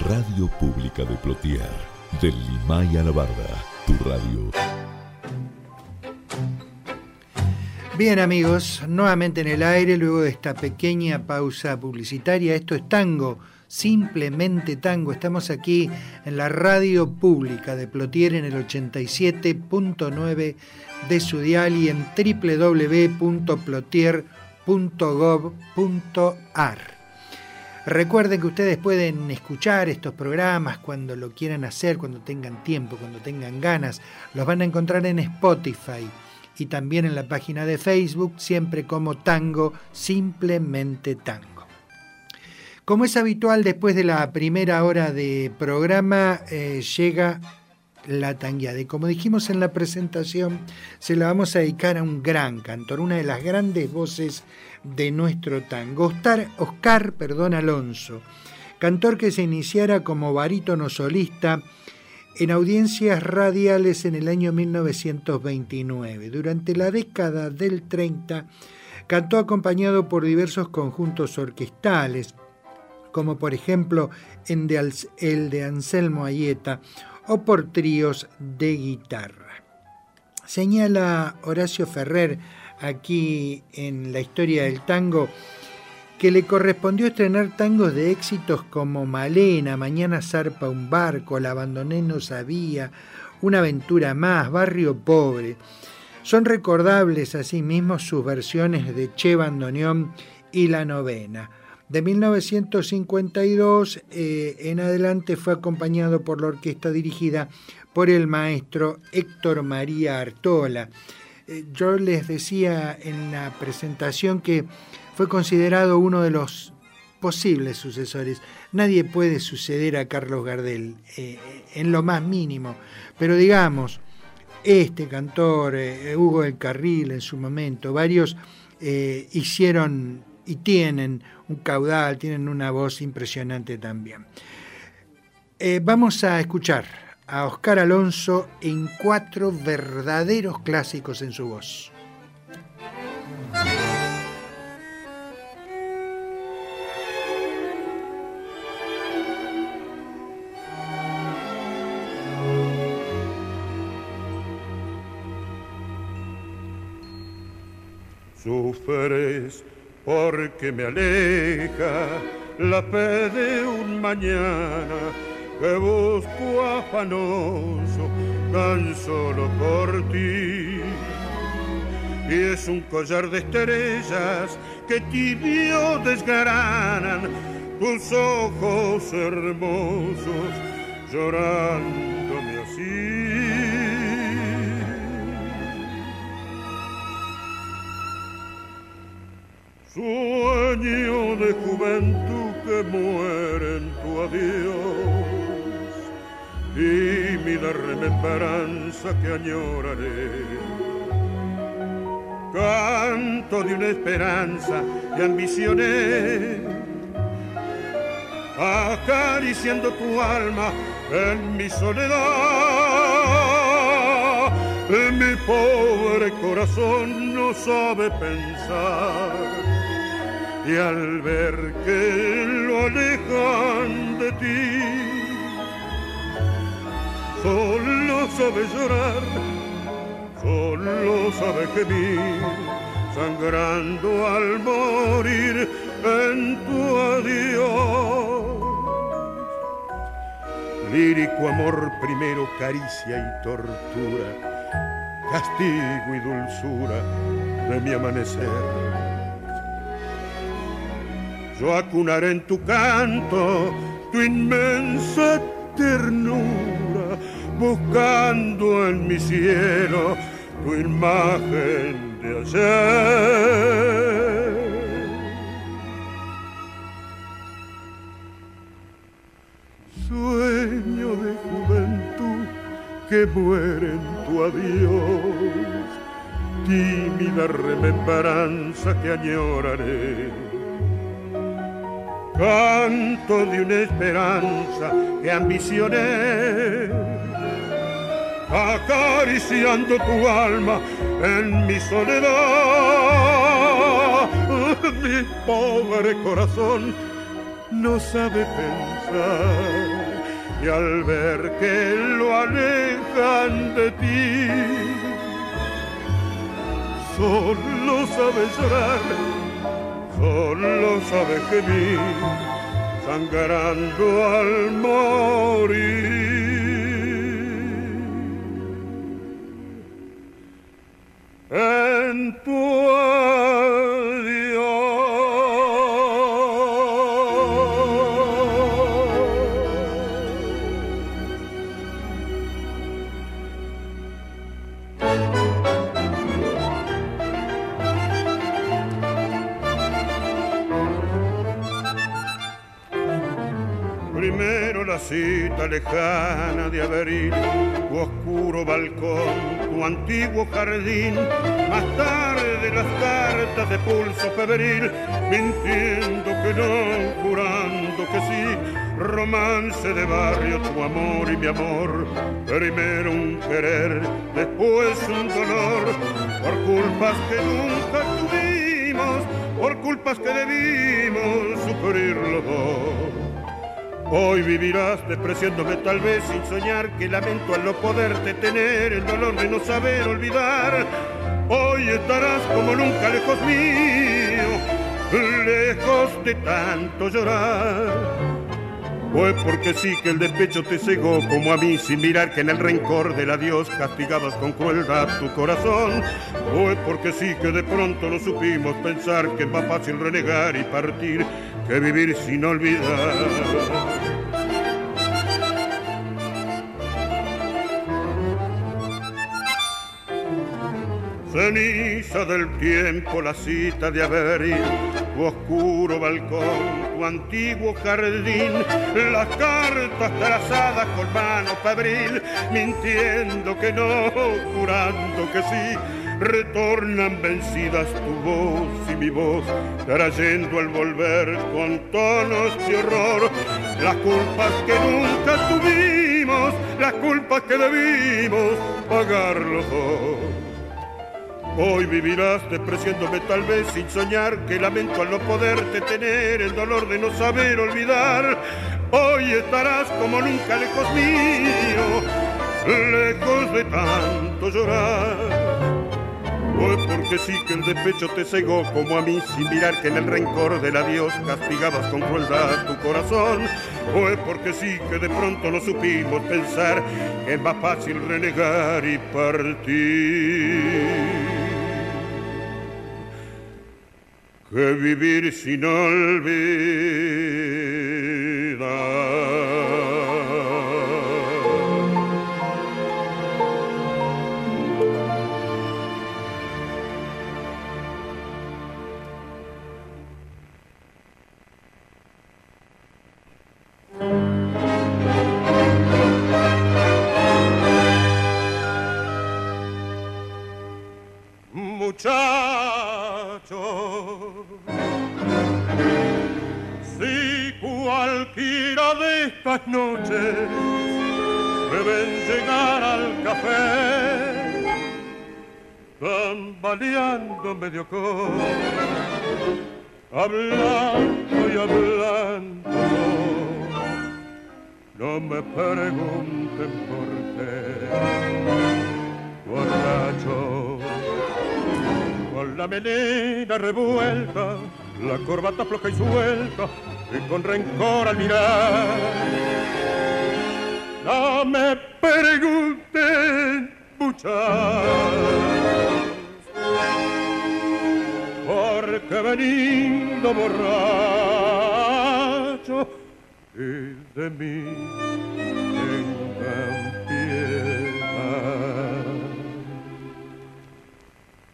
K: Radio Pública de Plotier, del Limay a la Barda, tu radio.
A: Bien amigos, nuevamente en el aire luego de esta pequeña pausa publicitaria. Esto es Tango, Simplemente Tango. Estamos aquí en la radio pública de Plotier en el 87.9 de su dial y en www.plotier.gov.ar. Recuerden que ustedes pueden escuchar estos programas cuando lo quieran hacer, cuando tengan tiempo, cuando tengan ganas. Los van a encontrar en Spotify y también en la página de Facebook, siempre como Tango, simplemente Tango. Como es habitual, después de la primera hora de programa eh, llega la tangueada. Y como dijimos en la presentación, se la vamos a dedicar a un gran cantor, una de las grandes voces de nuestro tango, Oscar, Oscar perdón, Alonso, cantor que se iniciara como barítono solista en audiencias radiales en el año 1929. Durante la década del 30 cantó acompañado por diversos conjuntos orquestales, como por ejemplo el de Anselmo Ayeta, o por tríos de guitarra. Señala Horacio Ferrer aquí en la historia del tango que le correspondió estrenar tangos de éxitos como Malena, Mañana zarpa un barco, La abandoné no sabía, Una aventura más, Barrio Pobre. Son recordables asimismo sus versiones de Che Bandoneón y La Novena. De 1952 eh, en adelante fue acompañado por la orquesta dirigida por el maestro Héctor María Artola. Eh, yo les decía en la presentación que fue considerado uno de los posibles sucesores. Nadie puede suceder a Carlos Gardel eh, en lo más mínimo, pero digamos, este cantor, eh, Hugo del Carril en su momento, varios hicieron y tienen un caudal, tienen una voz impresionante también. vamos a escuchar a Oscar Alonso en cuatro verdaderos clásicos en su voz.
H: Sufres porque me aleja la fe de un mañana que busco afanoso tan solo por ti. Y es un collar de estrellas que tibio desgranan tus ojos hermosos llorándome así. Sueño de juventud que muere en tu adiós, tímida remembranza que añoraré. Canto de una esperanza y ambicioné, acariciando tu alma en mi soledad mi pobre corazón no sabe pensar y al ver que lo alejan de ti, solo sabe llorar, solo sabe gemir, sangrando al morir en tu adiós. Lírico amor primero, caricia y tortura castigo y dulzura de mi amanecer. Yo acunaré en tu canto tu inmensa ternura, buscando en mi cielo tu imagen de ayer. Sueño de juventud que muere en tu adiós, tímida remembranza que añoraré. Canto de una esperanza que ambicioné, acariciando tu alma en mi soledad. Mi pobre corazón no sabe pensar y al ver que lo alejan de ti, solo sabe llorar, solo sabe gemir,
L: sangrando al morir. En tu Primero la cita lejana de abril, oscuro balcón, tu antiguo jardín, más tarde las cartas de pulso febril, mintiendo que no, jurando que sí, romance de barrio, tu amor y mi amor, primero un querer, después un dolor, por culpas que nunca tuvimos, por culpas que debimos sufrir los dos. Hoy vivirás despreciándome tal vez sin soñar que lamento al no poderte tener el dolor de no saber olvidar. Hoy estarás como nunca lejos mío, lejos de tanto llorar. Fue porque sí que el despecho te cegó como a mí sin mirar que en el rencor del adiós castigabas con crueldad tu corazón. Fue porque sí que de pronto no supimos pensar que es más fácil renegar y partir que vivir sin olvidar. Ceniza del tiempo, la cita de abril, tu oscuro balcón, tu antiguo jardín, las cartas trazadas con mano febril, mintiendo que no, jurando que sí, retornan vencidas tu voz y mi voz, trayendo al volver con tonos de horror las culpas que nunca tuvimos, las culpas que debimos pagar los dos. Hoy vivirás despreciándome tal vez sin soñar que lamento al no poderte tener el dolor de no saber olvidar. Hoy estarás como nunca lejos mío, lejos de tanto llorar. Hoy porque sí que el despecho te cegó como a mí sin mirar que en el rencor del adiós castigabas con crueldad tu corazón. Es porque sí que de pronto no supimos pensar que es más fácil renegar y partir que vivir sin olvidar. Estas noches me llegar al café, tambaleando medio con, hablando y hablando, no me pregunten por qué, borracho con la melena revuelta, la corbata floja y suelta, y con rencor al mirar. No me pregunten, muchachos, porque venido borracho y de mí tengan piedad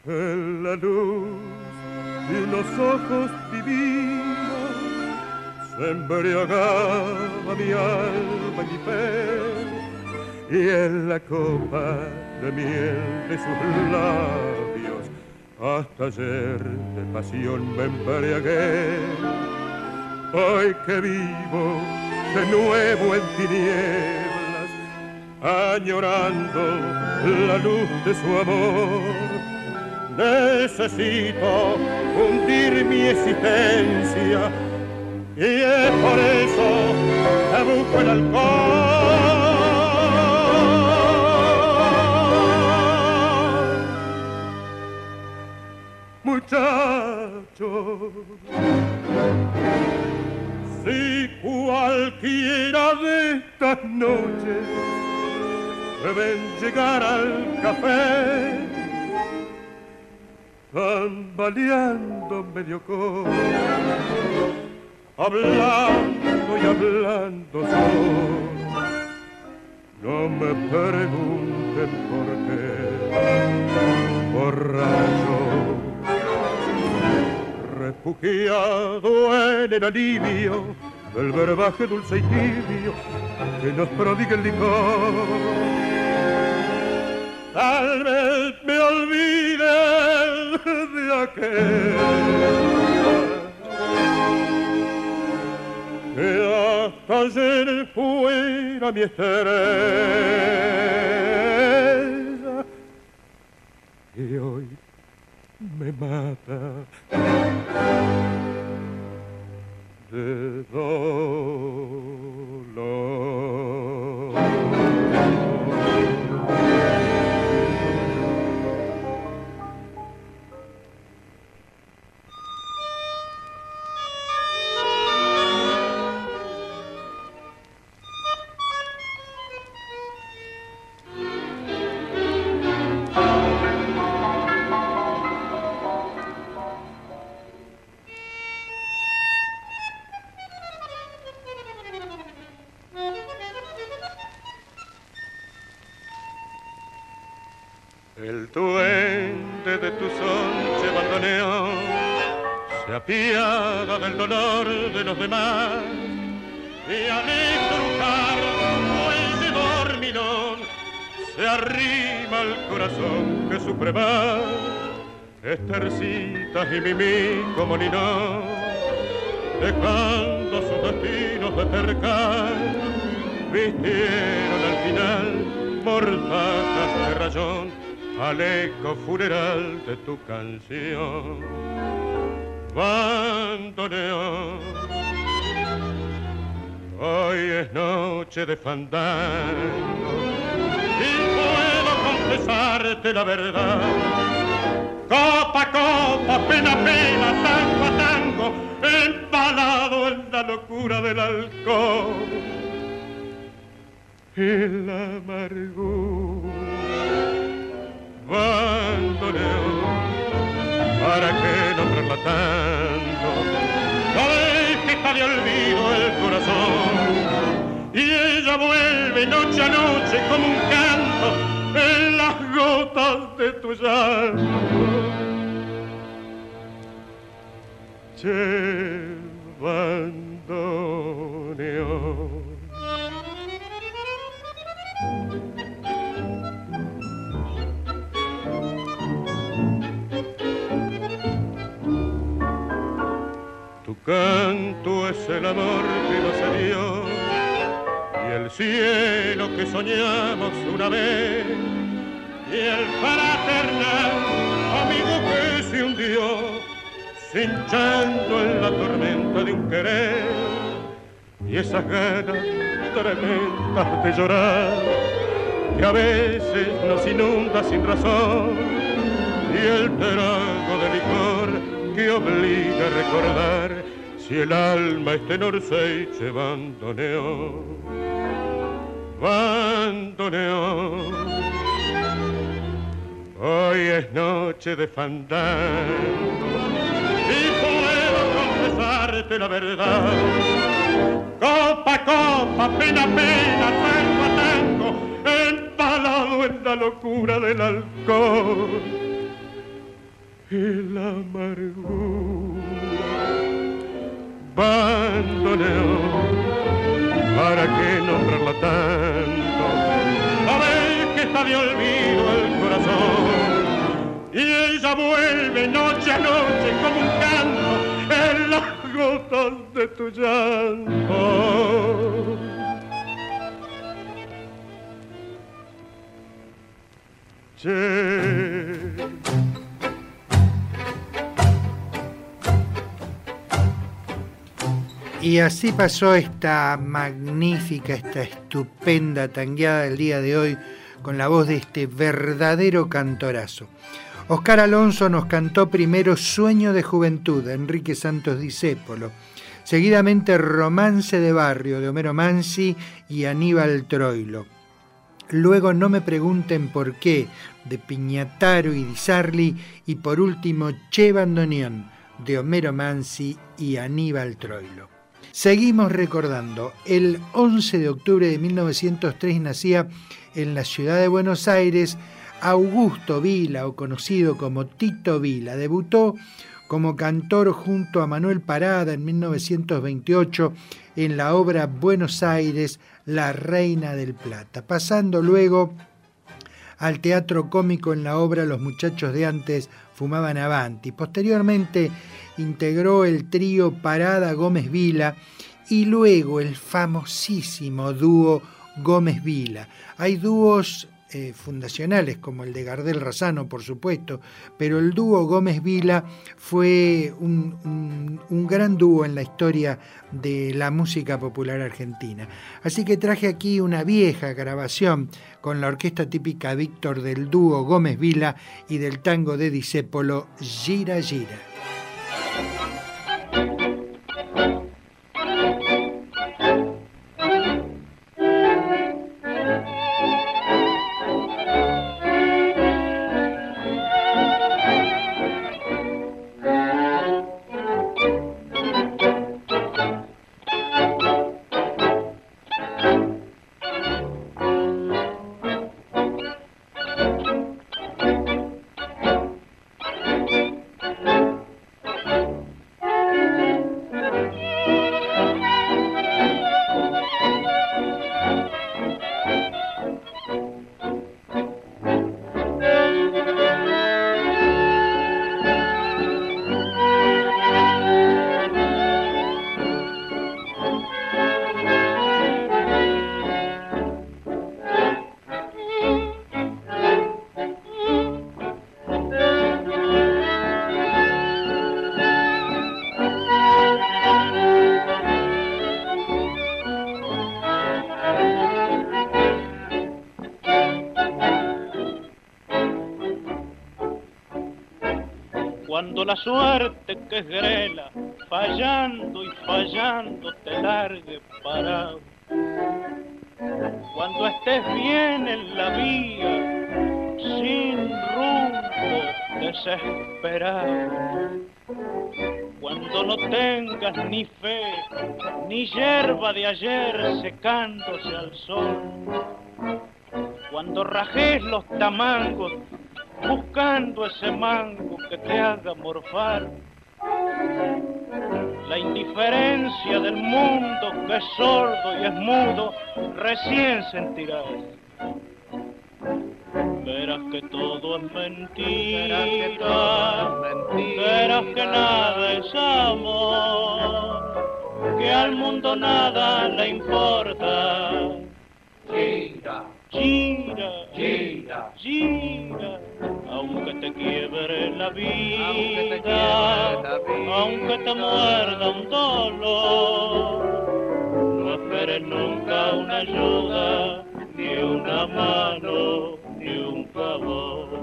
L: en la luz de unos ojos divinos embriagaba mi alma y mi fe y en la copa de miel de sus labios. Hasta ayer de pasión me embriagué. Hoy que vivo de nuevo en tinieblas añorando la luz de su amor necesito hundir mi existencia y es por eso que busco el alcohol. Muchachos, si
B: cualquiera de estas noches deben llegar al café, tambaleando medio cojo hablando y hablando solo. No me pregunten por qué, borracho, refugiado en el alivio del verbaje dulce y tibio que nos prodiga el licor. Tal vez me olvide de aquel que hasta ayer fuera mi estrella y hoy me mata de El demás y al estrujar ese dormilón se arrima al corazón que sufre más. Estercitas y mimí como Nino, dejando sus destinos de cercar, vistieron al final mortajas de rayón al eco funeral de tu canción. Bandoneón, hoy es noche de fandango y puedo confesarte la verdad. Copa copa, pena pena, tango a tango, empalado en la locura del alcohol y la amargura bandoneón, ¿para qué nombrarla tanto? Está de olvido el corazón y ella vuelve noche a noche como un canto en las gotas de tu llanto. Che, canto es el amor que nos dio y el cielo que soñamos una vez. Y el fraternal amigo que se hundió cinchando en la tormenta de un querer. Y esas ganas tremendas de llorar que a veces nos inunda sin razón. Y el trago de licor que obliga a recordar si el alma está en Orseiche, bandoneó, bandoneó. Hoy es noche de fandango y puedo confesarte la verdad. Copa copa, pena pena, tango a empalado en la locura del alcohol y la bandoneón. ¿Para qué nombrarla tanto? Sabéis que está de olvido el corazón. Y ella vuelve noche a noche como un canto en las gotas de tu llanto. Che.
A: Y así pasó esta magnífica, esta estupenda tangueada del día de hoy con la voz de este verdadero cantorazo. Oscar Alonso nos cantó primero Sueño de Juventud Enrique Santos Discépolo, seguidamente Romance de Barrio de Homero Mansi y Aníbal Troilo. luego No me pregunten por qué, de Piñataro y Di Sarli, y por último Che Bandoneón, de Homero Mansi y Aníbal Troilo. Seguimos recordando, el 11 de octubre de 1903 nacía en la ciudad de Buenos Aires Augusto Vila, o conocido como Tito Vila. Debutó como cantor junto a Manuel Parada en 1928 en la obra Buenos Aires, La Reina del Plata, pasando luego al teatro cómico en la obra Los muchachos de antes fumaban avanti. Posteriormente integró el trío Parada Gómez Vila y luego el famosísimo dúo Gómez Vila. Hay dúos eh, fundacionales como el de Gardel Razano, por supuesto, pero el dúo Gómez Vila fue un, un, gran dúo en la historia de la música popular argentina. Así que traje aquí una vieja grabación con la orquesta típica Víctor del dúo Gómez Vila y del tango de Disépolo Gira Gira.
M: Suerte que es grela, fallando y fallando te largue parado. Cuando estés bien en la vía, sin rumbo, desesperado. Cuando no tengas ni fe, ni hierba de ayer secándose al sol. Cuando rajes los tamangos buscando ese mango que te haga morfar. La indiferencia del mundo que es sordo y es mudo, recién sentirás. Verás que todo es mentira, verás que nada es amor, que al mundo nada le importa. Gira, gira, gira, gira aunque te quiebre la vida, aunque te muerda un dolor, no esperes nunca una ayuda, ni una mano, ni un favor.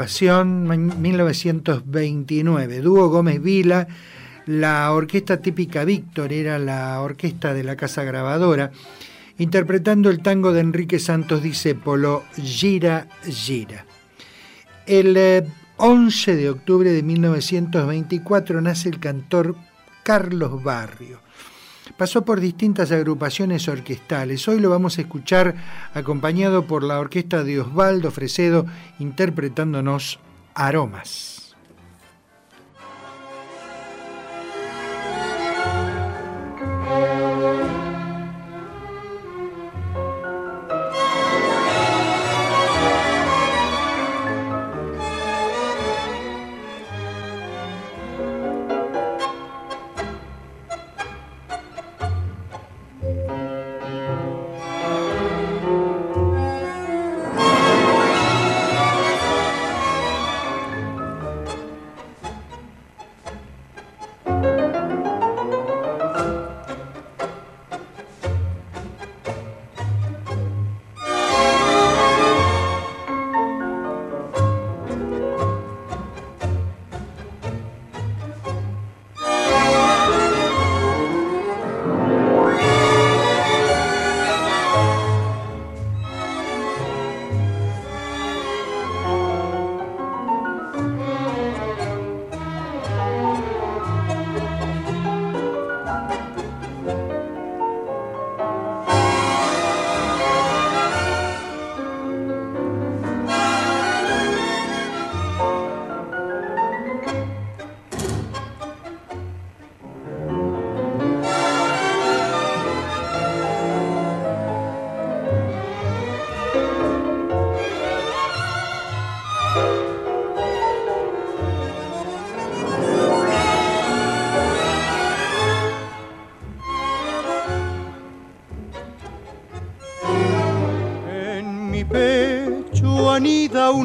A: Grabación, 1929. Dúo Gómez Vila, la orquesta típica Víctor era la orquesta de la casa grabadora, interpretando el tango de Enrique Santos Discépolo, Gira, Gira. El 11 eh, de octubre de 1924 nace el cantor Carlos Barrio pasó por distintas agrupaciones orquestales. Hoy lo vamos a escuchar acompañado por la orquesta de Osvaldo Fresedo interpretándonos Aromas.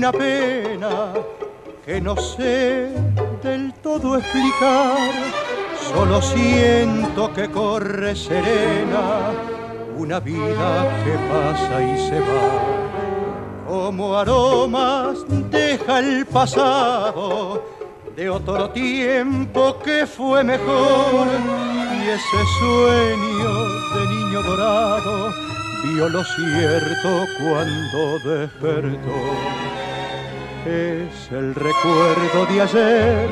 G: Una pena que no sé del todo explicar. Solo siento que corre serena una vida que pasa y se va. Como aromas deja el pasado de otro tiempo que fue mejor y ese sueño de niño dorado vio lo cierto cuando despertó. Es el recuerdo de ayer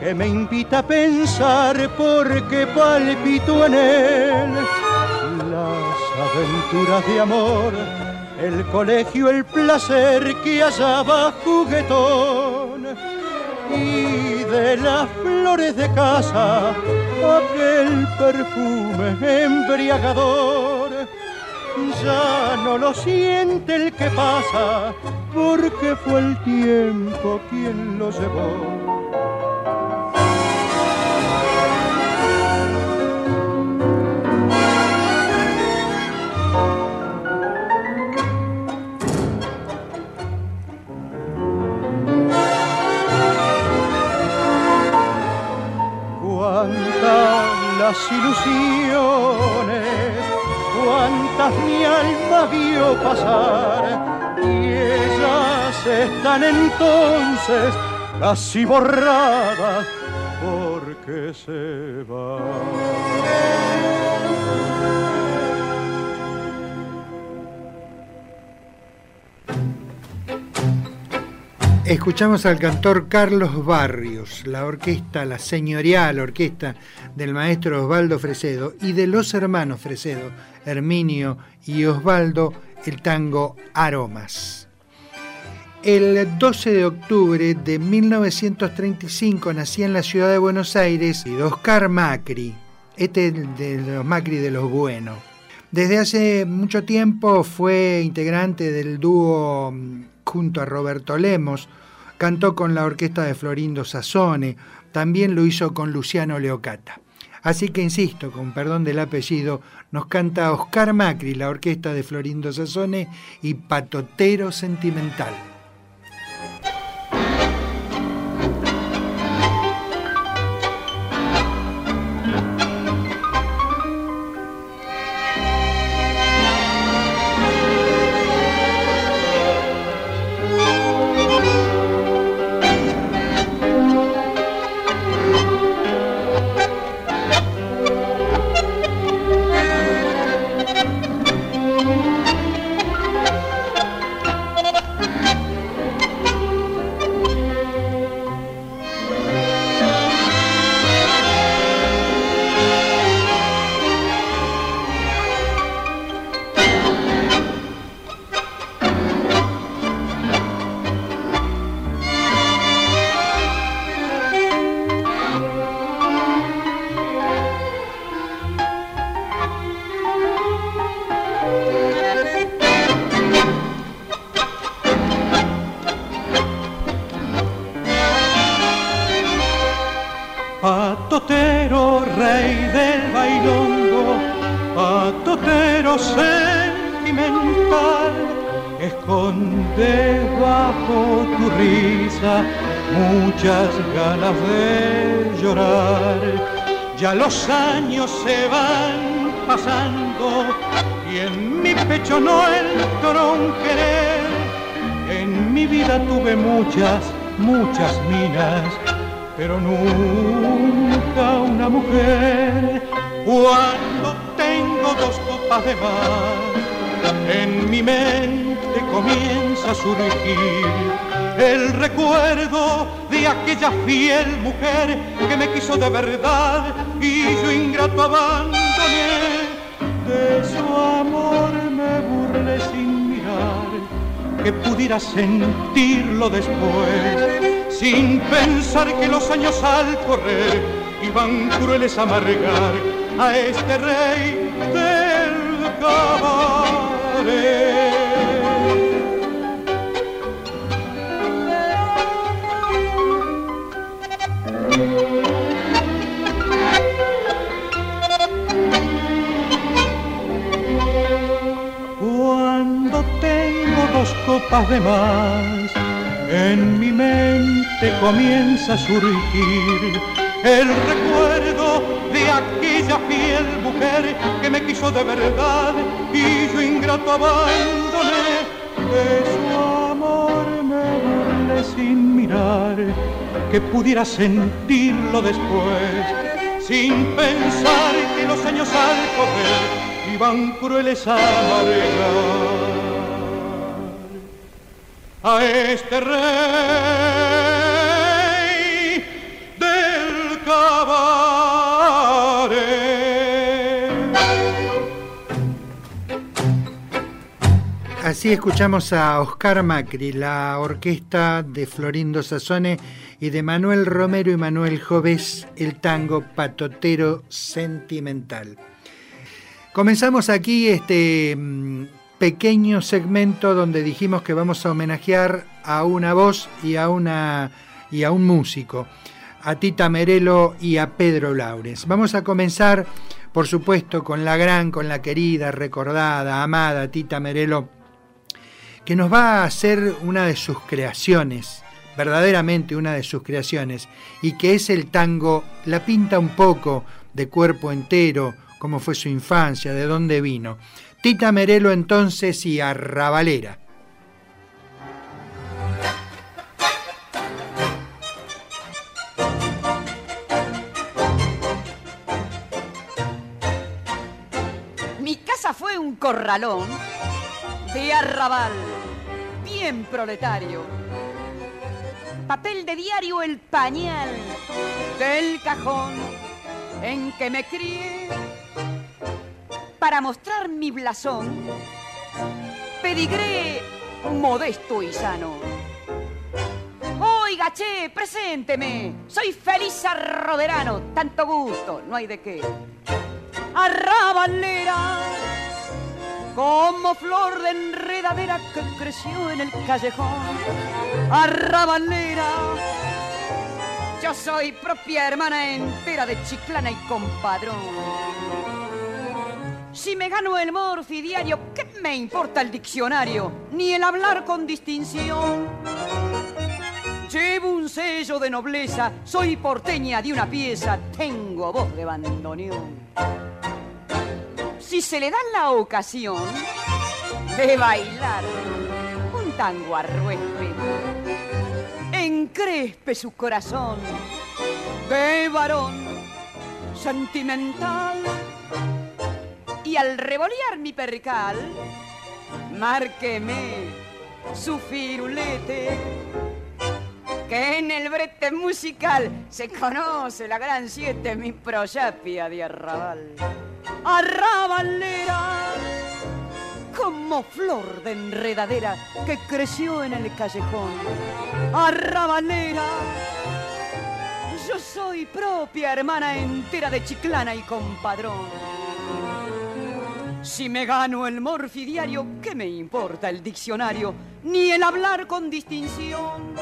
G: que me invita a pensar porque palpito en él las aventuras de amor, el colegio, el placer que hallaba juguetón y de las flores de casa aquel perfume embriagador. Ya no lo siente el que pasa, porque fue el tiempo quien lo llevó. cuántas las cuántas mi alma vio pasar, y ellas están entonces casi borradas porque se van.
A: Escuchamos al cantor Carlos Barrios, la orquesta, la señorial orquesta del maestro Osvaldo Fresedo y de los hermanos Fresedo, Herminio y Osvaldo, el tango Aromas. El 12 de octubre de 1935 nacía en la ciudad de Buenos Aires Oscar Macri, este de los Macri de los buenos. Desde hace mucho tiempo fue integrante del dúo junto a Roberto Lemos, cantó con la orquesta de Florindo Sassone, también lo hizo con Luciano Leocata. Así que insisto, con perdón del apellido, nos canta Oscar Macri, la orquesta de Florindo Sassone y Patotero Sentimental.
G: En mi vida tuve muchas, muchas minas, pero nunca una mujer. Cuando tengo dos copas de mar, en mi mente comienza a surgir el recuerdo de aquella fiel mujer que me quiso de verdad y yo ingrato abandoné. Que pudiera sentirlo después, sin pensar que los años al correr iban crueles a amargar a este rey del cabaret. Copas de más. En mi mente comienza a surgir el recuerdo de aquella fiel mujer que me quiso de verdad y yo ingrato abandoné. De su amor me burlé sin mirar que pudiera sentirlo después, sin pensar que los años al correr iban crueles a amargar a este rey del cabaret.
A: Así escuchamos a Oscar Macri, la orquesta de Florindo Sazone y de Manuel Romero y Manuel Joves, el tango patotero sentimental. Comenzamos aquí este mm, pequeño segmento donde dijimos que vamos a homenajear a una voz y a, una, y a un músico, a Tita Merelo y a Pedro Laures. Vamos a comenzar, por supuesto, con la gran, con la querida, recordada, amada Tita Merelo, que nos va a hacer una de sus creaciones, verdaderamente una de sus creaciones, y que es el tango, la pinta un poco de cuerpo entero, cómo fue su infancia, de dónde vino. Tita Merelo entonces y Arrabalera.
N: Mi casa fue un corralón de arrabal, bien proletario. Papel de diario el pañal del cajón en que me crié para mostrar mi blasón, pedigré modesto y sano. Oiga, che, presénteme, soy feliz arroderano, tanto gusto, no hay de qué. Arrabalera, como flor de enredadera que creció en el callejón. Arrabalera, yo soy propia hermana entera de Chiclana y compadrón. Si me gano el morfi diario, ¿qué me importa el diccionario? Ni el hablar con distinción. Llevo un sello de nobleza, soy porteña de una pieza, tengo voz de bandoneón. Si se le da la ocasión de bailar un tango arruespe, encrespe su corazón de varón sentimental y al revolear mi percal, márqueme su firulete, que en el brete musical se conoce la gran siete, mi proyapia de arrabal. Arrabalera, como flor de enredadera que creció en el callejón. Arrabalera, yo soy propia hermana entera de Chiclana y compadrón. Si me gano el morfidiario, ¿qué me importa el diccionario? Ni el hablar con distinción.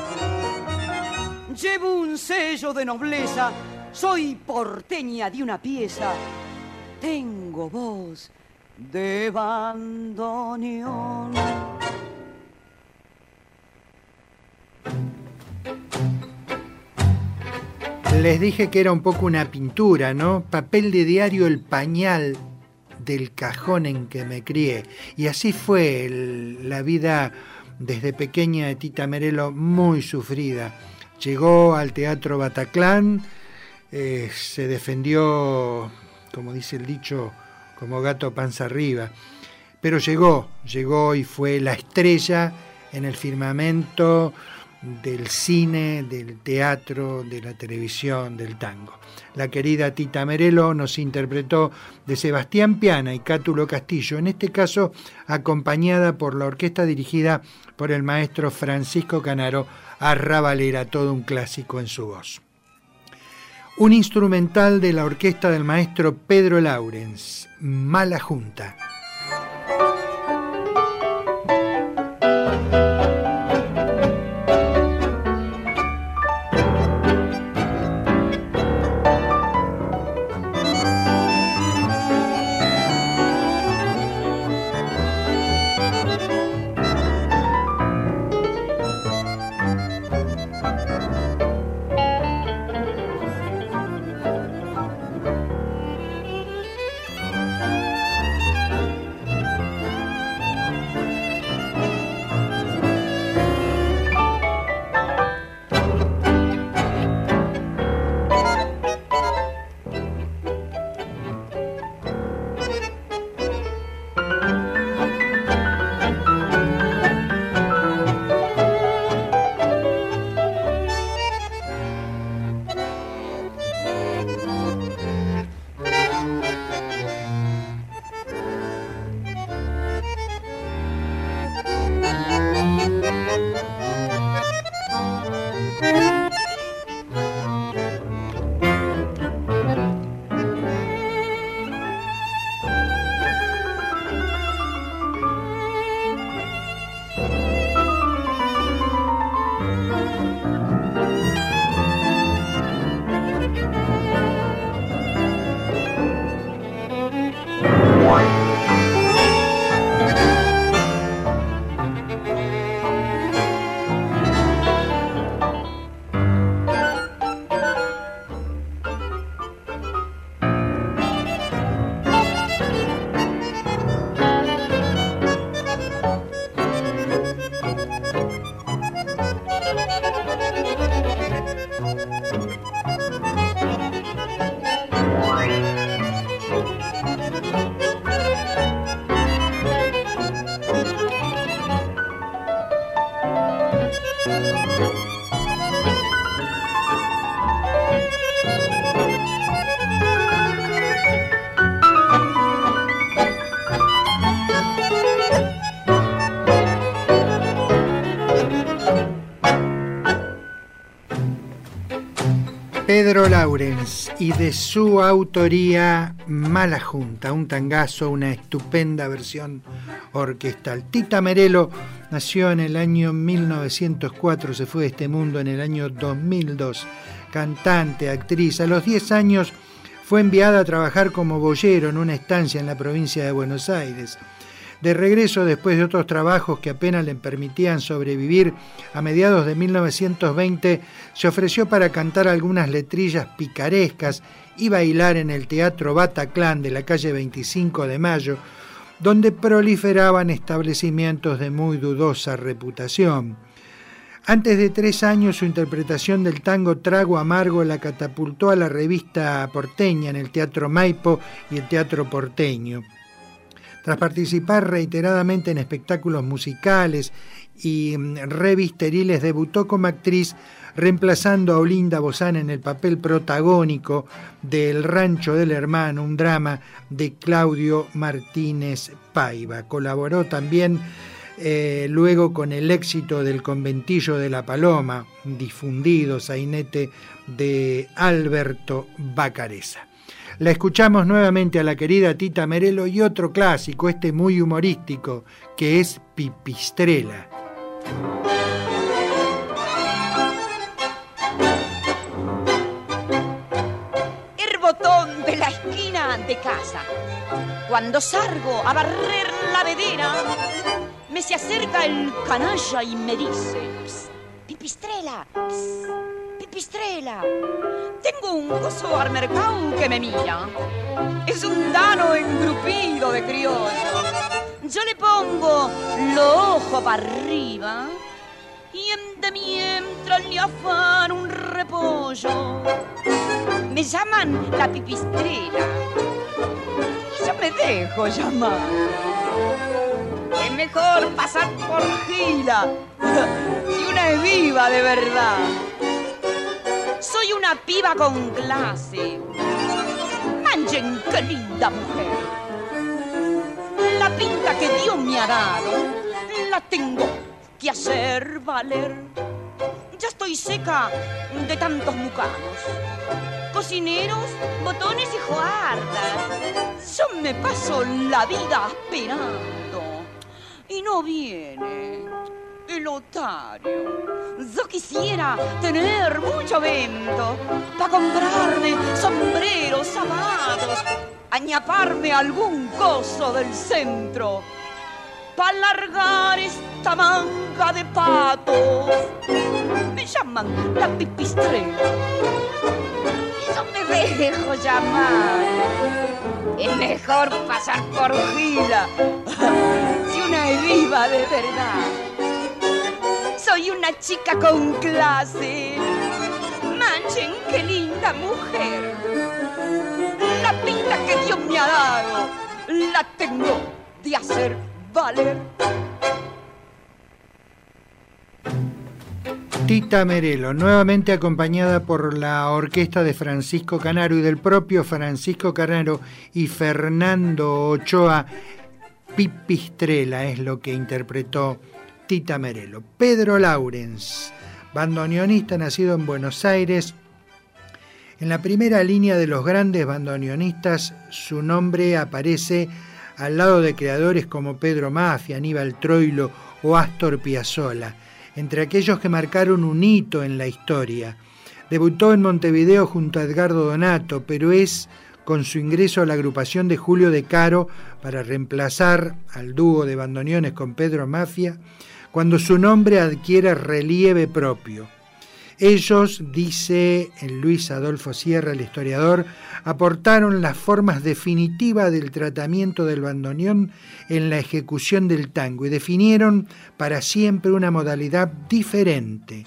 N: Llevo un sello de nobleza, soy porteña de una pieza. Tengo voz de bandoneón.
A: Les dije que era un poco una pintura, ¿no? Papel de diario, el pañal del cajón en que me crié. Y así fue la vida desde pequeña de Tita Merelo, muy sufrida. Llegó al Teatro Bataclán, eh, se defendió, como dice el dicho, como gato panza arriba. Pero llegó, llegó y fue la estrella en el firmamento del cine, del teatro, de la televisión, del tango. La querida Tita Merelo nos interpretó de Sebastián Piana y Cátulo Castillo, en este caso acompañada por la orquesta dirigida por el maestro Francisco Canaro, Arrabalera, todo un clásico en su voz. Un instrumental de la orquesta del maestro Pedro Laurens, Mala Junta. Pedro Laurens y de su autoría Mala Junta, un tangazo, una estupenda versión orquestal. Tita Merelo nació en el año 1904, se fue de este mundo en el año 2002. Cantante, actriz, a los 10 años fue enviada a trabajar como boyero en una estancia en la provincia de Buenos Aires. De regreso después de otros trabajos que apenas le permitían sobrevivir, a mediados de 1920 se ofreció para cantar algunas letrillas picarescas y bailar en el Teatro Bataclan de la calle 25 de Mayo, donde proliferaban establecimientos de muy dudosa reputación. Antes de tres años su interpretación del tango Trago Amargo la catapultó a la revista porteña en el Teatro Maipo y el Teatro Porteño. Tras participar reiteradamente en espectáculos musicales y mm, revisteriles, debutó como actriz reemplazando a Olinda Bozán en el papel protagónico de El Rancho del Hermano, un drama de Claudio Martínez Paiva. Colaboró también eh, luego con el éxito del Conventillo de la Paloma, difundido sainete de Alberto Bacareza. La escuchamos nuevamente a la querida Tita Merelo y otro clásico, este muy humorístico, que es Pipistrela.
N: El botón de la esquina de casa. Cuando salgo a barrer la vedera, me se acerca el canalla y me dice, Pipistrela, Pipistrela, tengo un gozo al mercado que me mira. Es un dano engrupido de criollo. Yo le pongo los ojos para arriba y en de mientras le afan un repollo. Me llaman la pipistrela. Yo me dejo llamar. Es mejor pasar por gila si una es viva de verdad. Soy una piba con clase. Manchen qué linda mujer. La pinta que Dios me ha dado, la tengo que hacer valer. Ya estoy seca de tantos mucanos. Cocineros, botones y juardas. Yo me paso la vida esperando. Y no viene el otario. Yo quisiera tener mucho vento para comprarme sombreros, zapatos, añaparme algún coso del centro para largar esta manga de patos. Me llaman la pipistrela. Y yo me dejo llamar. Es mejor pasar por gila si una es viva de verdad soy una chica con clase. Manchen, qué linda mujer. La pinta que Dios me ha dado, la tengo de hacer valer.
A: Tita Merelo, nuevamente acompañada por la orquesta de Francisco Canaro y del propio Francisco Canaro y Fernando Ochoa, Pipistrela es lo que interpretó Tita Merelo. Pedro Laurens, bandoneonista nacido en Buenos Aires. En la primera línea de los grandes bandoneonistas, su nombre aparece al lado de creadores como Pedro Mafia, Aníbal Troilo o Astor Piazzolla, entre aquellos que marcaron un hito en la historia. Debutó en Montevideo junto a Edgardo Donato, pero es con su ingreso a la agrupación de Julio de Caro para reemplazar al dúo de bandoneones con Pedro Mafia, cuando su nombre adquiere relieve propio. Ellos, dice Luis Adolfo Sierra, el historiador, aportaron las formas definitivas del tratamiento del bandoneón en la ejecución del tango y definieron para siempre una modalidad diferente.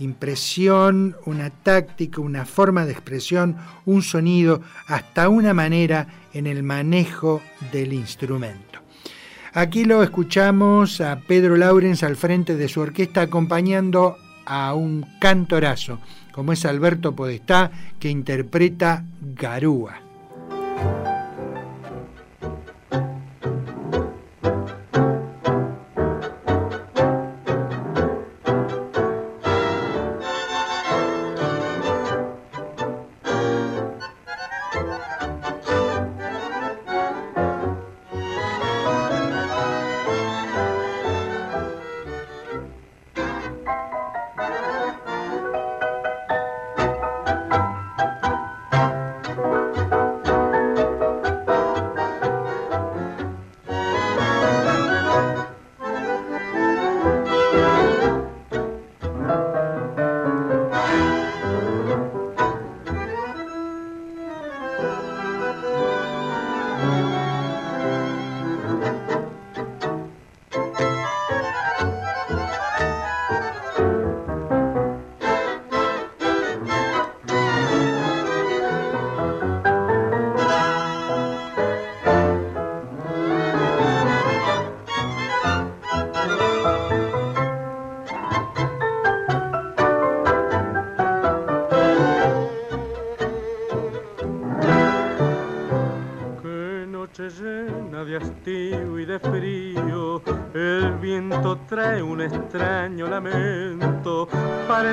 A: Impresión, una táctica, una forma de expresión, un sonido, hasta una manera en el manejo del instrumento. Aquí lo escuchamos a Pedro Laurens al frente de su orquesta acompañando a un cantorazo, como es Alberto Podestá, que interpreta Garúa.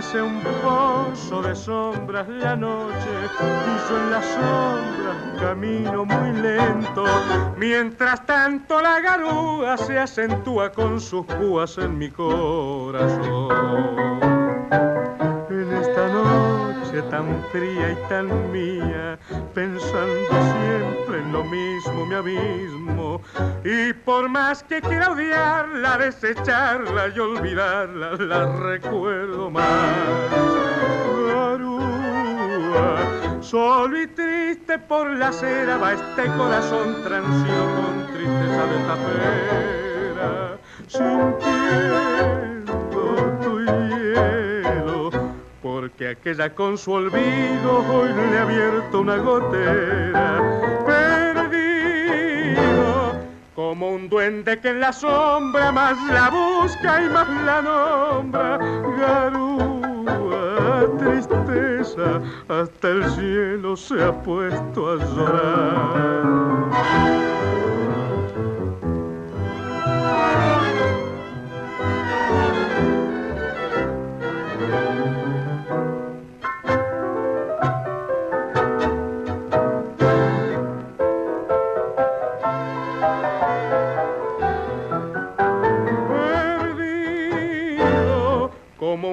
B: Parece un pozo de sombras la noche, yo en las sombras camino muy lento, mientras tanto la garúa se acentúa con sus púas en mi corazón. En esta noche tan fría y tan mía, pensando lo mismo mi abismo. Y por más que quiera odiarla, desecharla y olvidarla, la recuerdo más. Garúa, solo y triste por la acera va este corazón transito con tristeza de tapera, sintiendo tu hielo porque aquella con su olvido hoy le ha abierto una gotera. Como un duende que en la sombra más la busca y más la nombra. Garúa, tristeza, hasta el cielo se ha puesto a llorar.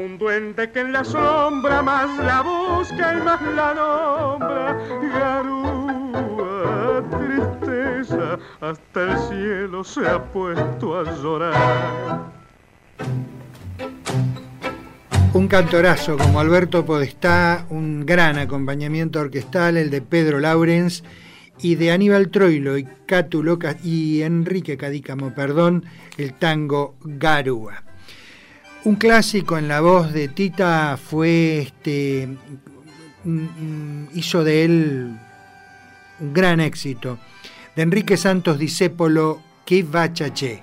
B: Un duende que en la sombra más la busca y más la nombra. Garúa, tristeza, hasta el cielo se ha puesto a llorar.
A: Un cantorazo como Alberto Podestá, un gran acompañamiento orquestal, el de Pedro Laurens y de Aníbal Troilo y Cátulo y Enrique Cadícamo, perdón, el tango Garúa. Un clásico en la voz de Tita fue este hizo de él un gran éxito. De Enrique Santos Discépolo, Que Bachaché.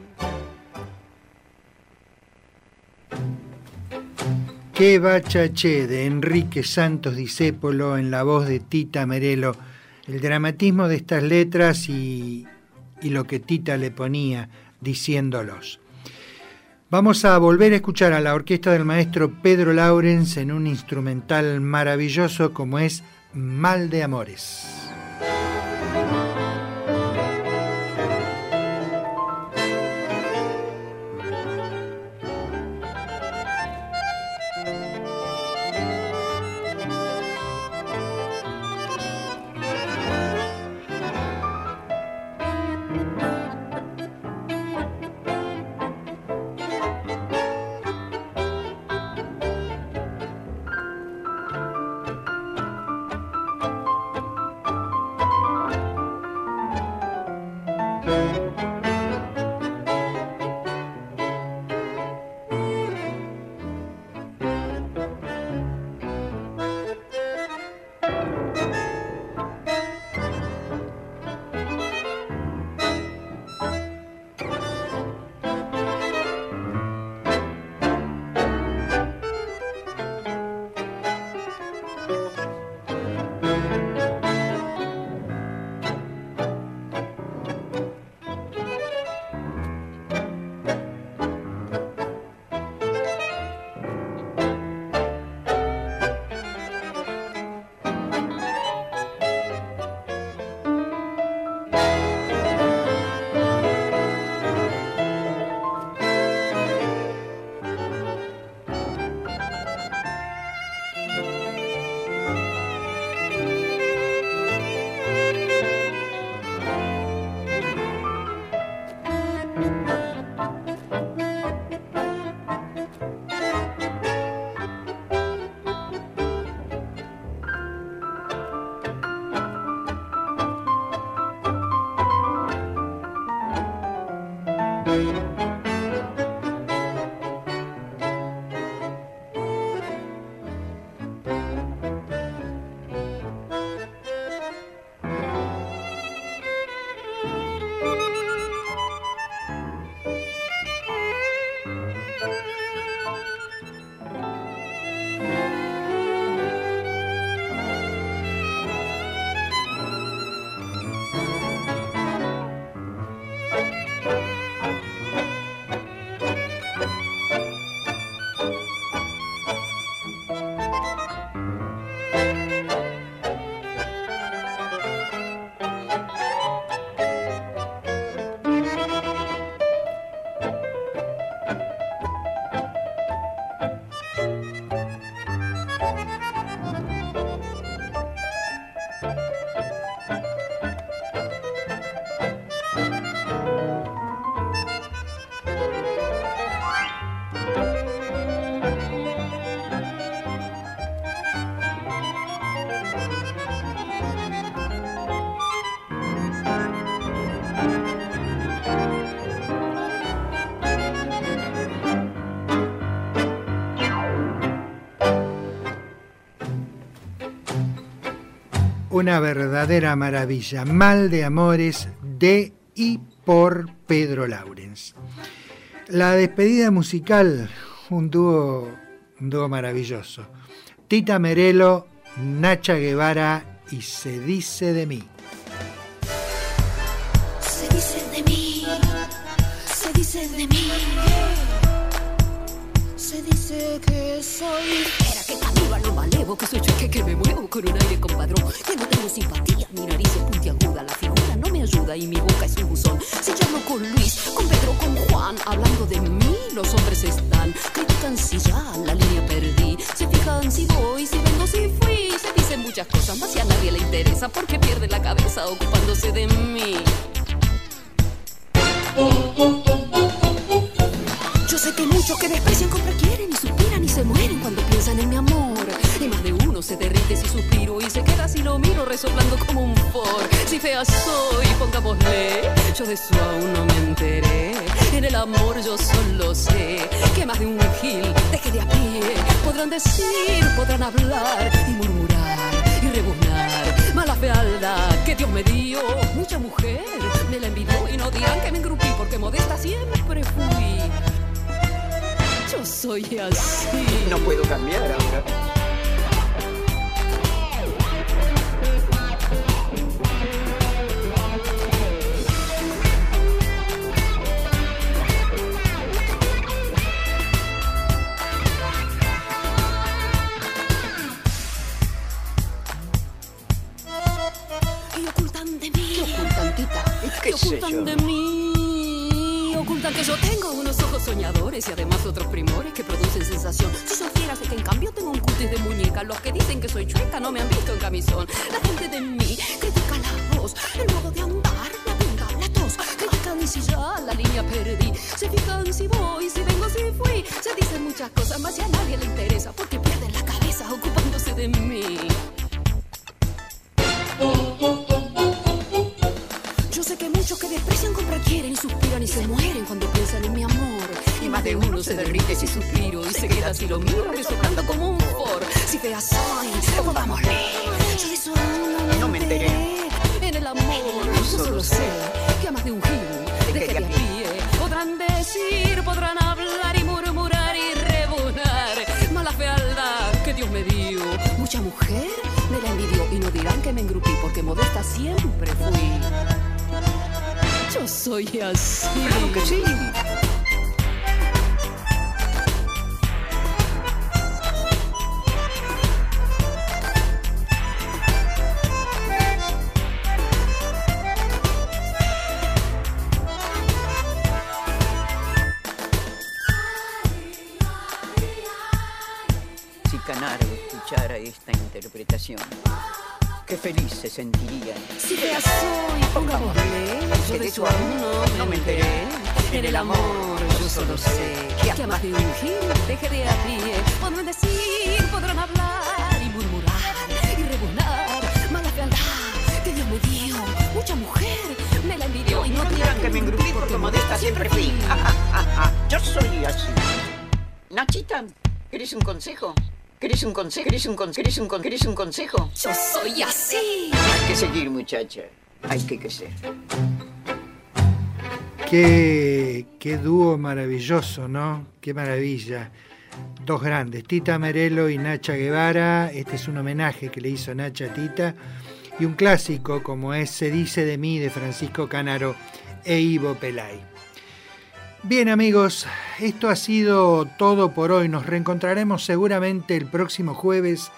A: Qué bachaché de Enrique Santos Discépolo en la voz de Tita Merelo. El dramatismo de estas letras y, y lo que Tita le ponía diciéndolos. Vamos a volver a escuchar a la orquesta del maestro Pedro Laurens en un instrumental maravilloso como es Mal de Amores. Una verdadera maravilla. Mal de Amores de y por Pedro Laurens. La despedida musical, un dúo, un dúo maravilloso. Tita Merelo, Nacha Guevara y Se dice de mí.
O: puedo cambiar ahora. ¿Querés un, conse querés un, con querés un consejo?
P: Yo soy así.
O: Hay que seguir, muchacha. Hay que crecer.
A: Qué, qué dúo maravilloso, ¿no? Qué maravilla. Dos grandes, Tita Merelo y Nacha Guevara. Este es un homenaje que le hizo Nacha a Tita. Y un clásico como es Se dice de mí de Francisco Canaro e Ivo Pelay. Bien amigos, esto ha sido todo por hoy. Nos reencontraremos seguramente el próximo jueves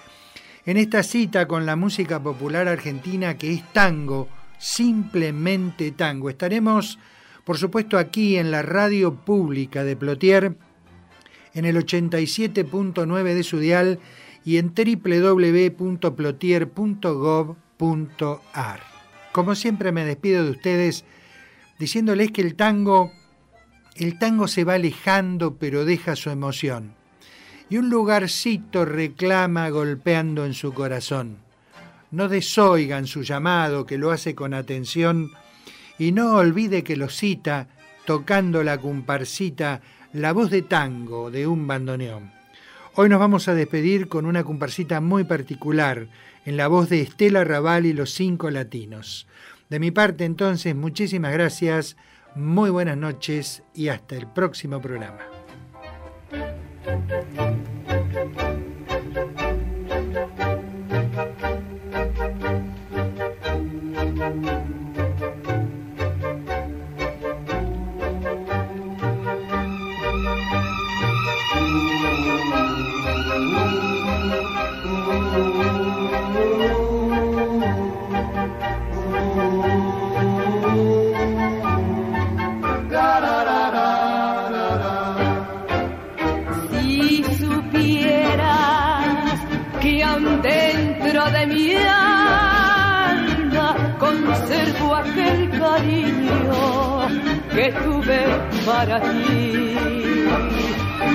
A: en esta cita con la música popular argentina que es tango, simplemente tango. Estaremos, por supuesto, aquí en la radio pública de Plotier, en el 87.9 de su dial y en www.plotier.gov.ar. Como siempre me despido de ustedes diciéndoles que el tango el tango se va alejando pero deja su emoción. Y un lugarcito reclama golpeando en su corazón. No desoigan su llamado que lo hace con atención y no olvide que lo cita tocando la comparsita la voz de tango de un bandoneón. Hoy nos vamos a despedir con una comparsita muy particular en la voz de Estela Raval y los cinco latinos. De mi parte entonces, muchísimas gracias muy buenas noches y hasta el próximo programa.
P: Para ti.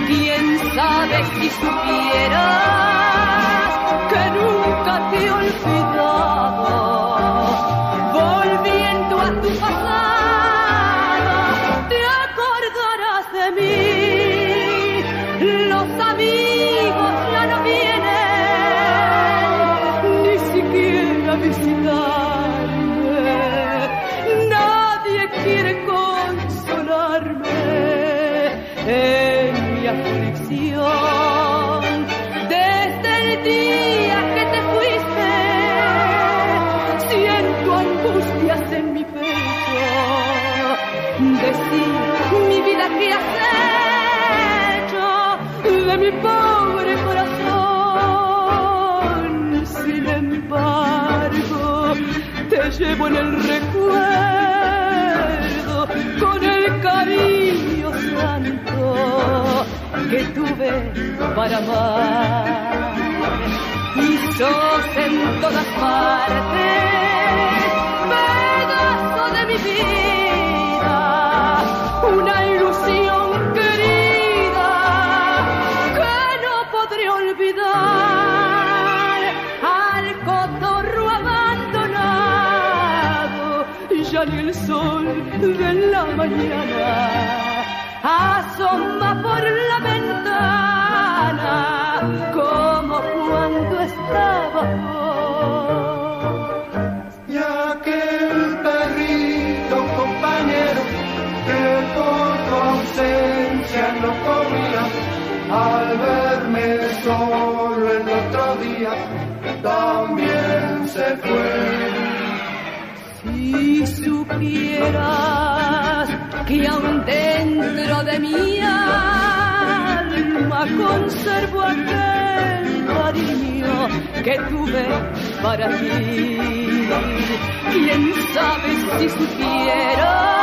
P: Quién sabe si supieras llevo en el recuerdo con el cariño santo que tuve para amar. Y sos en todas partes pedazo de mi vida, el sol de la mañana asoma por la ventana como cuando estaba
L: Y aquel perrito compañero que por tu ausencia no comía, al verme solo el otro día, también se fue.
P: Supieras que aún dentro de mi alma conservo aquel cariño que tuve para ti. Quién sabe si supieras